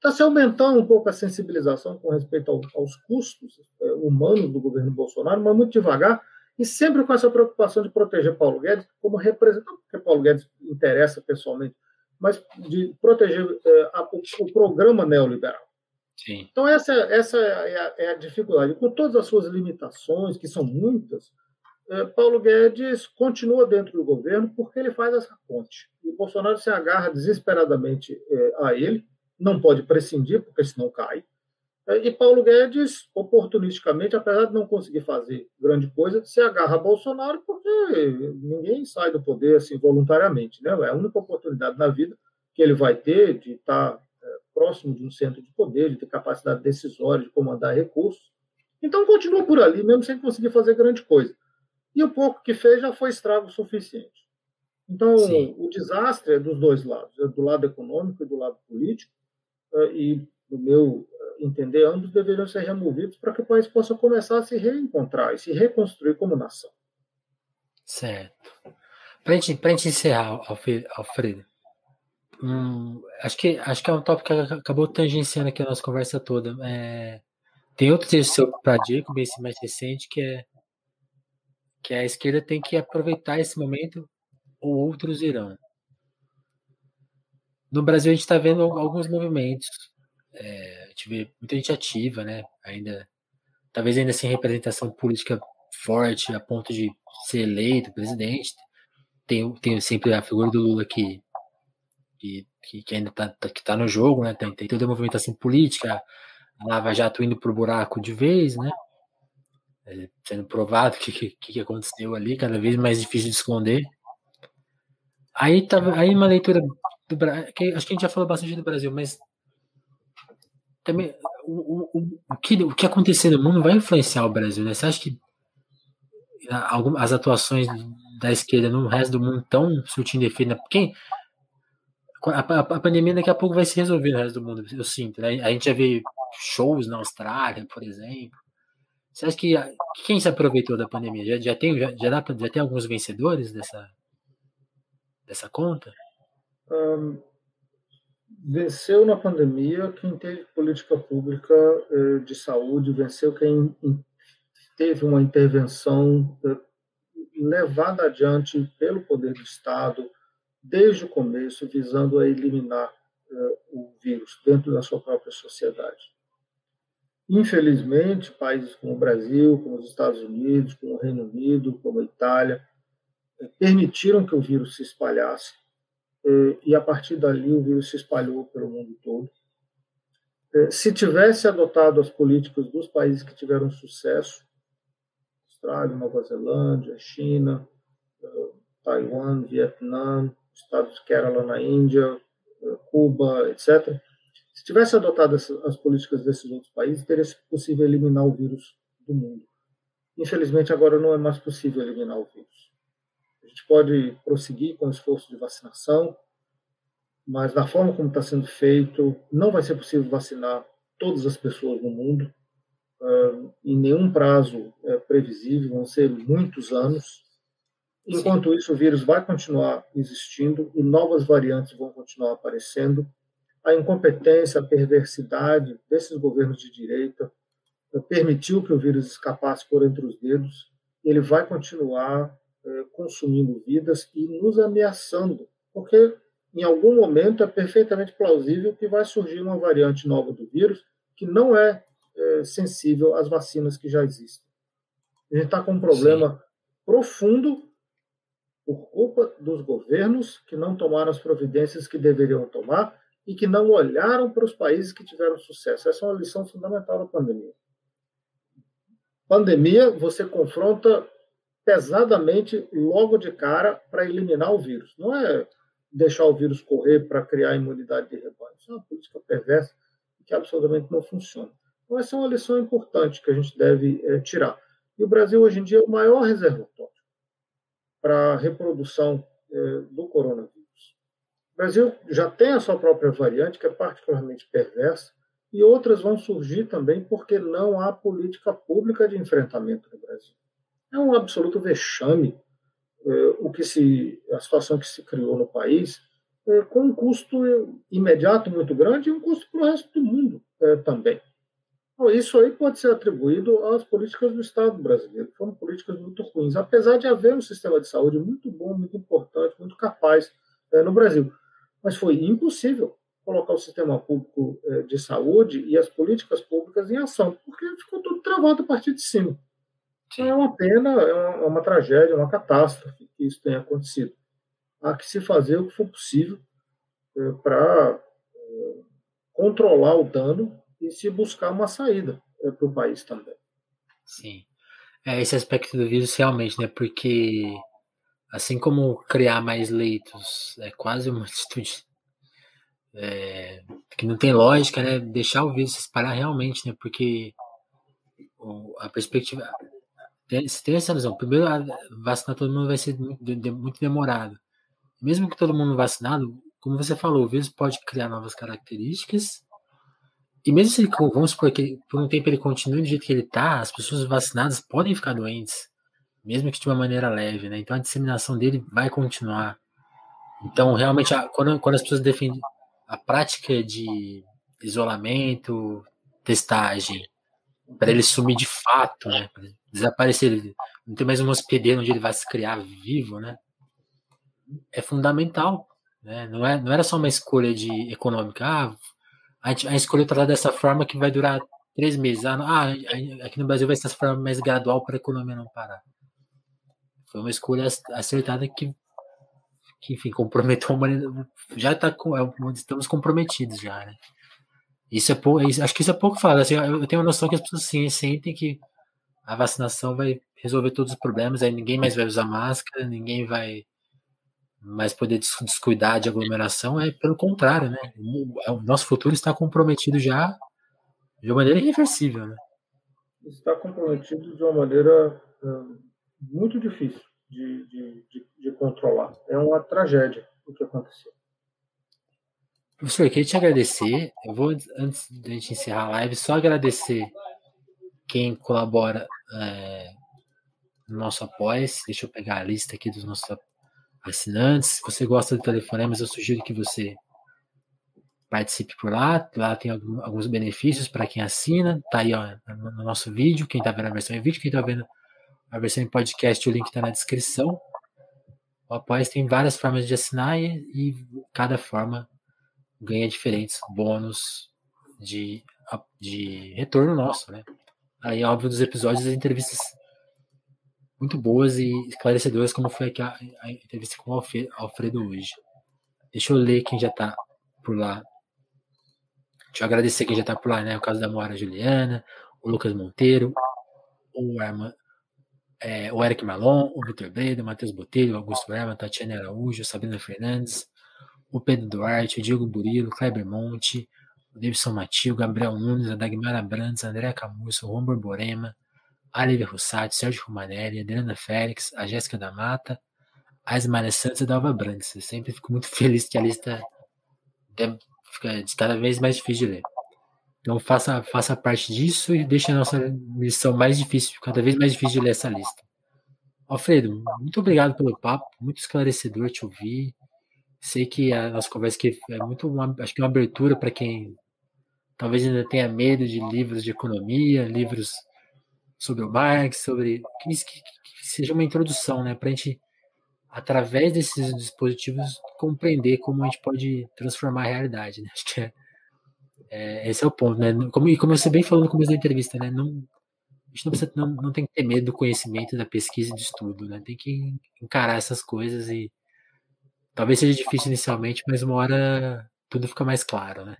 Está se aumentando um pouco a sensibilização com respeito ao, aos custos é, humanos do governo Bolsonaro, mas muito devagar, e sempre com essa preocupação de proteger Paulo Guedes como representante, porque Paulo Guedes interessa pessoalmente, mas de proteger é, a, o, o, programa neoliberal. Sim. Então, essa, essa é, a, é a dificuldade. Com todas as suas limitações, que são muitas, é, Paulo Guedes continua dentro do governo porque ele faz essa ponte. E Bolsonaro se agarra desesperadamente é, a ele, não pode prescindir, porque senão cai. E Paulo Guedes, oportunisticamente, apesar de não conseguir fazer grande coisa, se agarra a Bolsonaro porque ninguém sai do poder assim voluntariamente. Né? É a única oportunidade na vida que ele vai ter de estar é, próximo de um centro de poder, de ter capacidade decisória, de comandar recursos. Então continua por ali, mesmo sem conseguir fazer grande coisa. E o pouco que fez já foi estrago suficiente. Então, Sim. o desastre é dos dois lados, é do lado econômico e do lado político. Eh, e, no meu eh, entender, ambos deveriam ser removidos para que o país possa começar a se reencontrar e se reconstruir como nação. Certo. Para gente, gente encerrar, Alfredo, hum, acho, que, acho que é um tópico que acabou tangenciando aqui a nossa conversa toda. É, tem outro texto seu para Jacob, esse mais recente, que é que a esquerda tem que aproveitar esse momento ou outros irão no Brasil a gente está vendo alguns movimentos. É, a gente vê muita gente ativa, né? Ainda, talvez ainda sem representação política forte a ponto de ser eleito presidente. Tem, tem sempre a figura do Lula que, que, que ainda está que tá no jogo, né? Tem, tem toda a movimentação política, a Lava Jato indo pro buraco de vez, né? É, sendo provado o que, que, que aconteceu ali, cada vez mais difícil de esconder. Aí, tava, aí uma leitura do Brasil. Acho que a gente já falou bastante do Brasil, mas também o, o, o, que, o que acontecer no mundo vai influenciar o Brasil, né? Você acha que as atuações da esquerda no resto do mundo estão surtindo efeito? Né? Quem, a, a, a, pandemia daqui a pouco vai se resolver no resto do mundo, eu sinto. Né? A gente já vê shows na Austrália, por exemplo. Você acha que quem se aproveitou da pandemia? Já, já, tem, já, já, dá, já tem alguns vencedores dessa, dessa conta? Venceu na pandemia quem teve política pública eh, de saúde, venceu quem teve uma intervenção eh, levada adiante pelo poder do Estado desde o começo, visando a eliminar eh, o vírus dentro da sua própria sociedade. Infelizmente, países como o Brasil, como os Estados Unidos, como o Reino Unido, como a Itália, permitiram que o vírus se espalhasse e a partir dali o vírus se espalhou pelo mundo todo. É, se tivesse adotado as políticas dos países que tiveram sucesso, Austrália, Nova Zelândia, China, Taiwan, Vietnã, Estados Kerala na Índia, Cuba, etc. Se tivesse adotado as políticas desses outros países, teria sido possível eliminar o vírus do mundo. Infelizmente, agora não é mais possível eliminar o vírus. Gente pode prosseguir com o esforço de vacinação, mas da forma como está sendo feito, não vai ser possível vacinar todas as pessoas no mundo em nenhum prazo previsível, vão ser muitos anos. Enquanto Sim. isso, o vírus vai continuar existindo e novas variantes vão continuar aparecendo. A incompetência, a perversidade desses governos de direita permitiu que o vírus escapasse por entre os dedos. Ele vai continuar consumindo vidas e nos ameaçando, porque em algum momento é perfeitamente plausível que vai surgir uma variante nova do vírus que não é é, sensível às vacinas que já existem. A gente está com um problema Sim. profundo por culpa dos governos que não tomaram as providências que deveriam tomar e que não olharam para os países que tiveram sucesso. Essa é uma lição fundamental da pandemia. Pandemia, você confronta pesadamente logo de cara para eliminar o vírus. Não é deixar o vírus correr para criar imunidade de rebanho. Isso é uma política perversa que absolutamente não funciona. Então, essa é uma lição importante que a gente deve é, tirar. E o Brasil, hoje em dia, é o maior reservatório para a reprodução é, do coronavírus. O Brasil já tem a sua própria variante, que é particularmente perversa, e outras vão surgir também porque não há política pública de enfrentamento no Brasil. É um absoluto vexame é, o que se, a situação que se criou no país, é, com um custo imediato muito grande e um custo para o resto do mundo é, também. Isso aí pode ser atribuído às políticas do Estado brasileiro, foram políticas muito ruins, apesar de haver um sistema de saúde muito bom, muito importante, muito capaz no Brasil. Mas foi impossível colocar o sistema público de saúde e as políticas públicas em ação, porque ficou tudo travado a partir de cima. Então, é uma pena, é uma, é uma tragédia, é uma catástrofe que isso tenha acontecido. Há que se fazer o que for possível é, para é, controlar o dano e se buscar uma saída é, para o país também. Sim. É, esse aspecto do vírus realmente, né? Porque assim como criar mais leitos é quase uma atitude é, que não tem lógica, né? Deixar o vírus se espalhar realmente, né? Porque a perspectiva. Tem, tem essa visão. Primeiro, vacinar todo mundo vai ser muito demorado. Mesmo que todo mundo vacinado, como você falou, o vírus pode criar novas características e mesmo se ele, vamos supor que por um tempo ele continue do jeito que ele está, as pessoas vacinadas podem ficar doentes, mesmo que de uma maneira leve, né? Então a disseminação dele vai continuar. Então, realmente, quando, quando as pessoas defendem a prática de isolamento, testagem, para ele sumir de fato, né? Desaparecer, não ter mais um hospedeiro onde ele vai se criar vivo, né? É fundamental, né? Não, é, não era só uma escolha de econômica, ah, a gente, a escolheu tratar dessa forma que vai durar três meses. Ah, ah, aqui no Brasil vai ser essa forma mais gradual para a economia não parar. Foi uma escolha acertada que, que enfim, comprometeu a humanidade. Já tá é estamos comprometidos já, né? Isso é pouco, acho que isso é pouco falado. Assim, eu tenho a noção que as pessoas sim, sentem que a vacinação vai resolver todos os problemas, aí ninguém mais vai usar máscara, ninguém vai mas poder descuidar de aglomeração é pelo contrário, né? O nosso futuro está comprometido já de uma maneira irreversível, né? Está comprometido de uma maneira hum, muito difícil de, de, de, de, controlar. É uma tragédia o que aconteceu. Professor, eu queria te agradecer. Eu vou, antes de a gente encerrar a live, só agradecer quem colabora é, no nosso apoio. Deixa eu pegar a lista aqui dos nossos assinantes. Se você gosta do telefonemas, eu sugiro que você participe por lá. Lá tem alguns benefícios para quem assina. Tá aí ó, no nosso vídeo. Quem está vendo a versão em vídeo, quem está vendo a versão em podcast, o link está na descrição. O Apoia tem várias formas de assinar e, e cada forma ganha diferentes bônus de, de retorno nosso, né? Aí, óbvio, dos episódios e entrevistas muito boas e esclarecedoras, como foi aqui a, a entrevista com o Alfredo hoje. Deixa eu ler quem já está por lá. Deixa eu agradecer quem já está por lá, né? O caso da Moara Juliana, o Lucas Monteiro, o é, o Eric Malon, o Vitor Breda, o Matheus Botelho, o Augusto Erma, Tatiana Araújo, Sabrina Fernandes, o Pedro Duarte, o Diego Burilo, o Kleber Monte, Davidson Matil, Gabriel Nunes, Dagmara Brandes, André Camusso, o Juan Borborema, a Lívia Russati, Sérgio Romanelli, Adriana Félix, a Jéssica da Mata, a Ismael Santos e a Dalva Brandes. Eu sempre fico muito feliz que a lista fica cada vez mais difícil de ler. Então faça, faça parte disso e deixe a nossa missão mais difícil, cada vez mais difícil de ler essa lista. Alfredo, muito obrigado pelo papo, muito esclarecedor te ouvir. Sei que a nossa conversa aqui é muito, uma, acho que é uma abertura para quem talvez ainda tenha medo de livros de economia, livros sobre o Marx, sobre que, que, que seja uma introdução, né, para a gente através desses dispositivos compreender como a gente pode transformar a realidade, né? Acho que é, é, esse é o ponto, né? Como, e como você bem falou no começo da entrevista, né? Não, a gente não, precisa, não, não tem que ter medo do conhecimento, da pesquisa e do estudo, né? Tem que encarar essas coisas e talvez seja difícil inicialmente, mas uma hora tudo fica mais claro, né?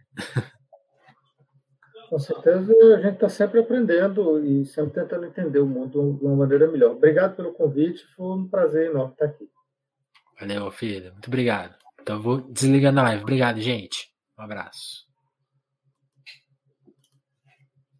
Com certeza a gente está sempre aprendendo e sempre tentando entender o mundo de uma maneira melhor. Obrigado pelo convite, foi um prazer enorme estar aqui. Valeu, filho. Muito obrigado. Então eu vou desligando a live. Obrigado, gente. Um abraço.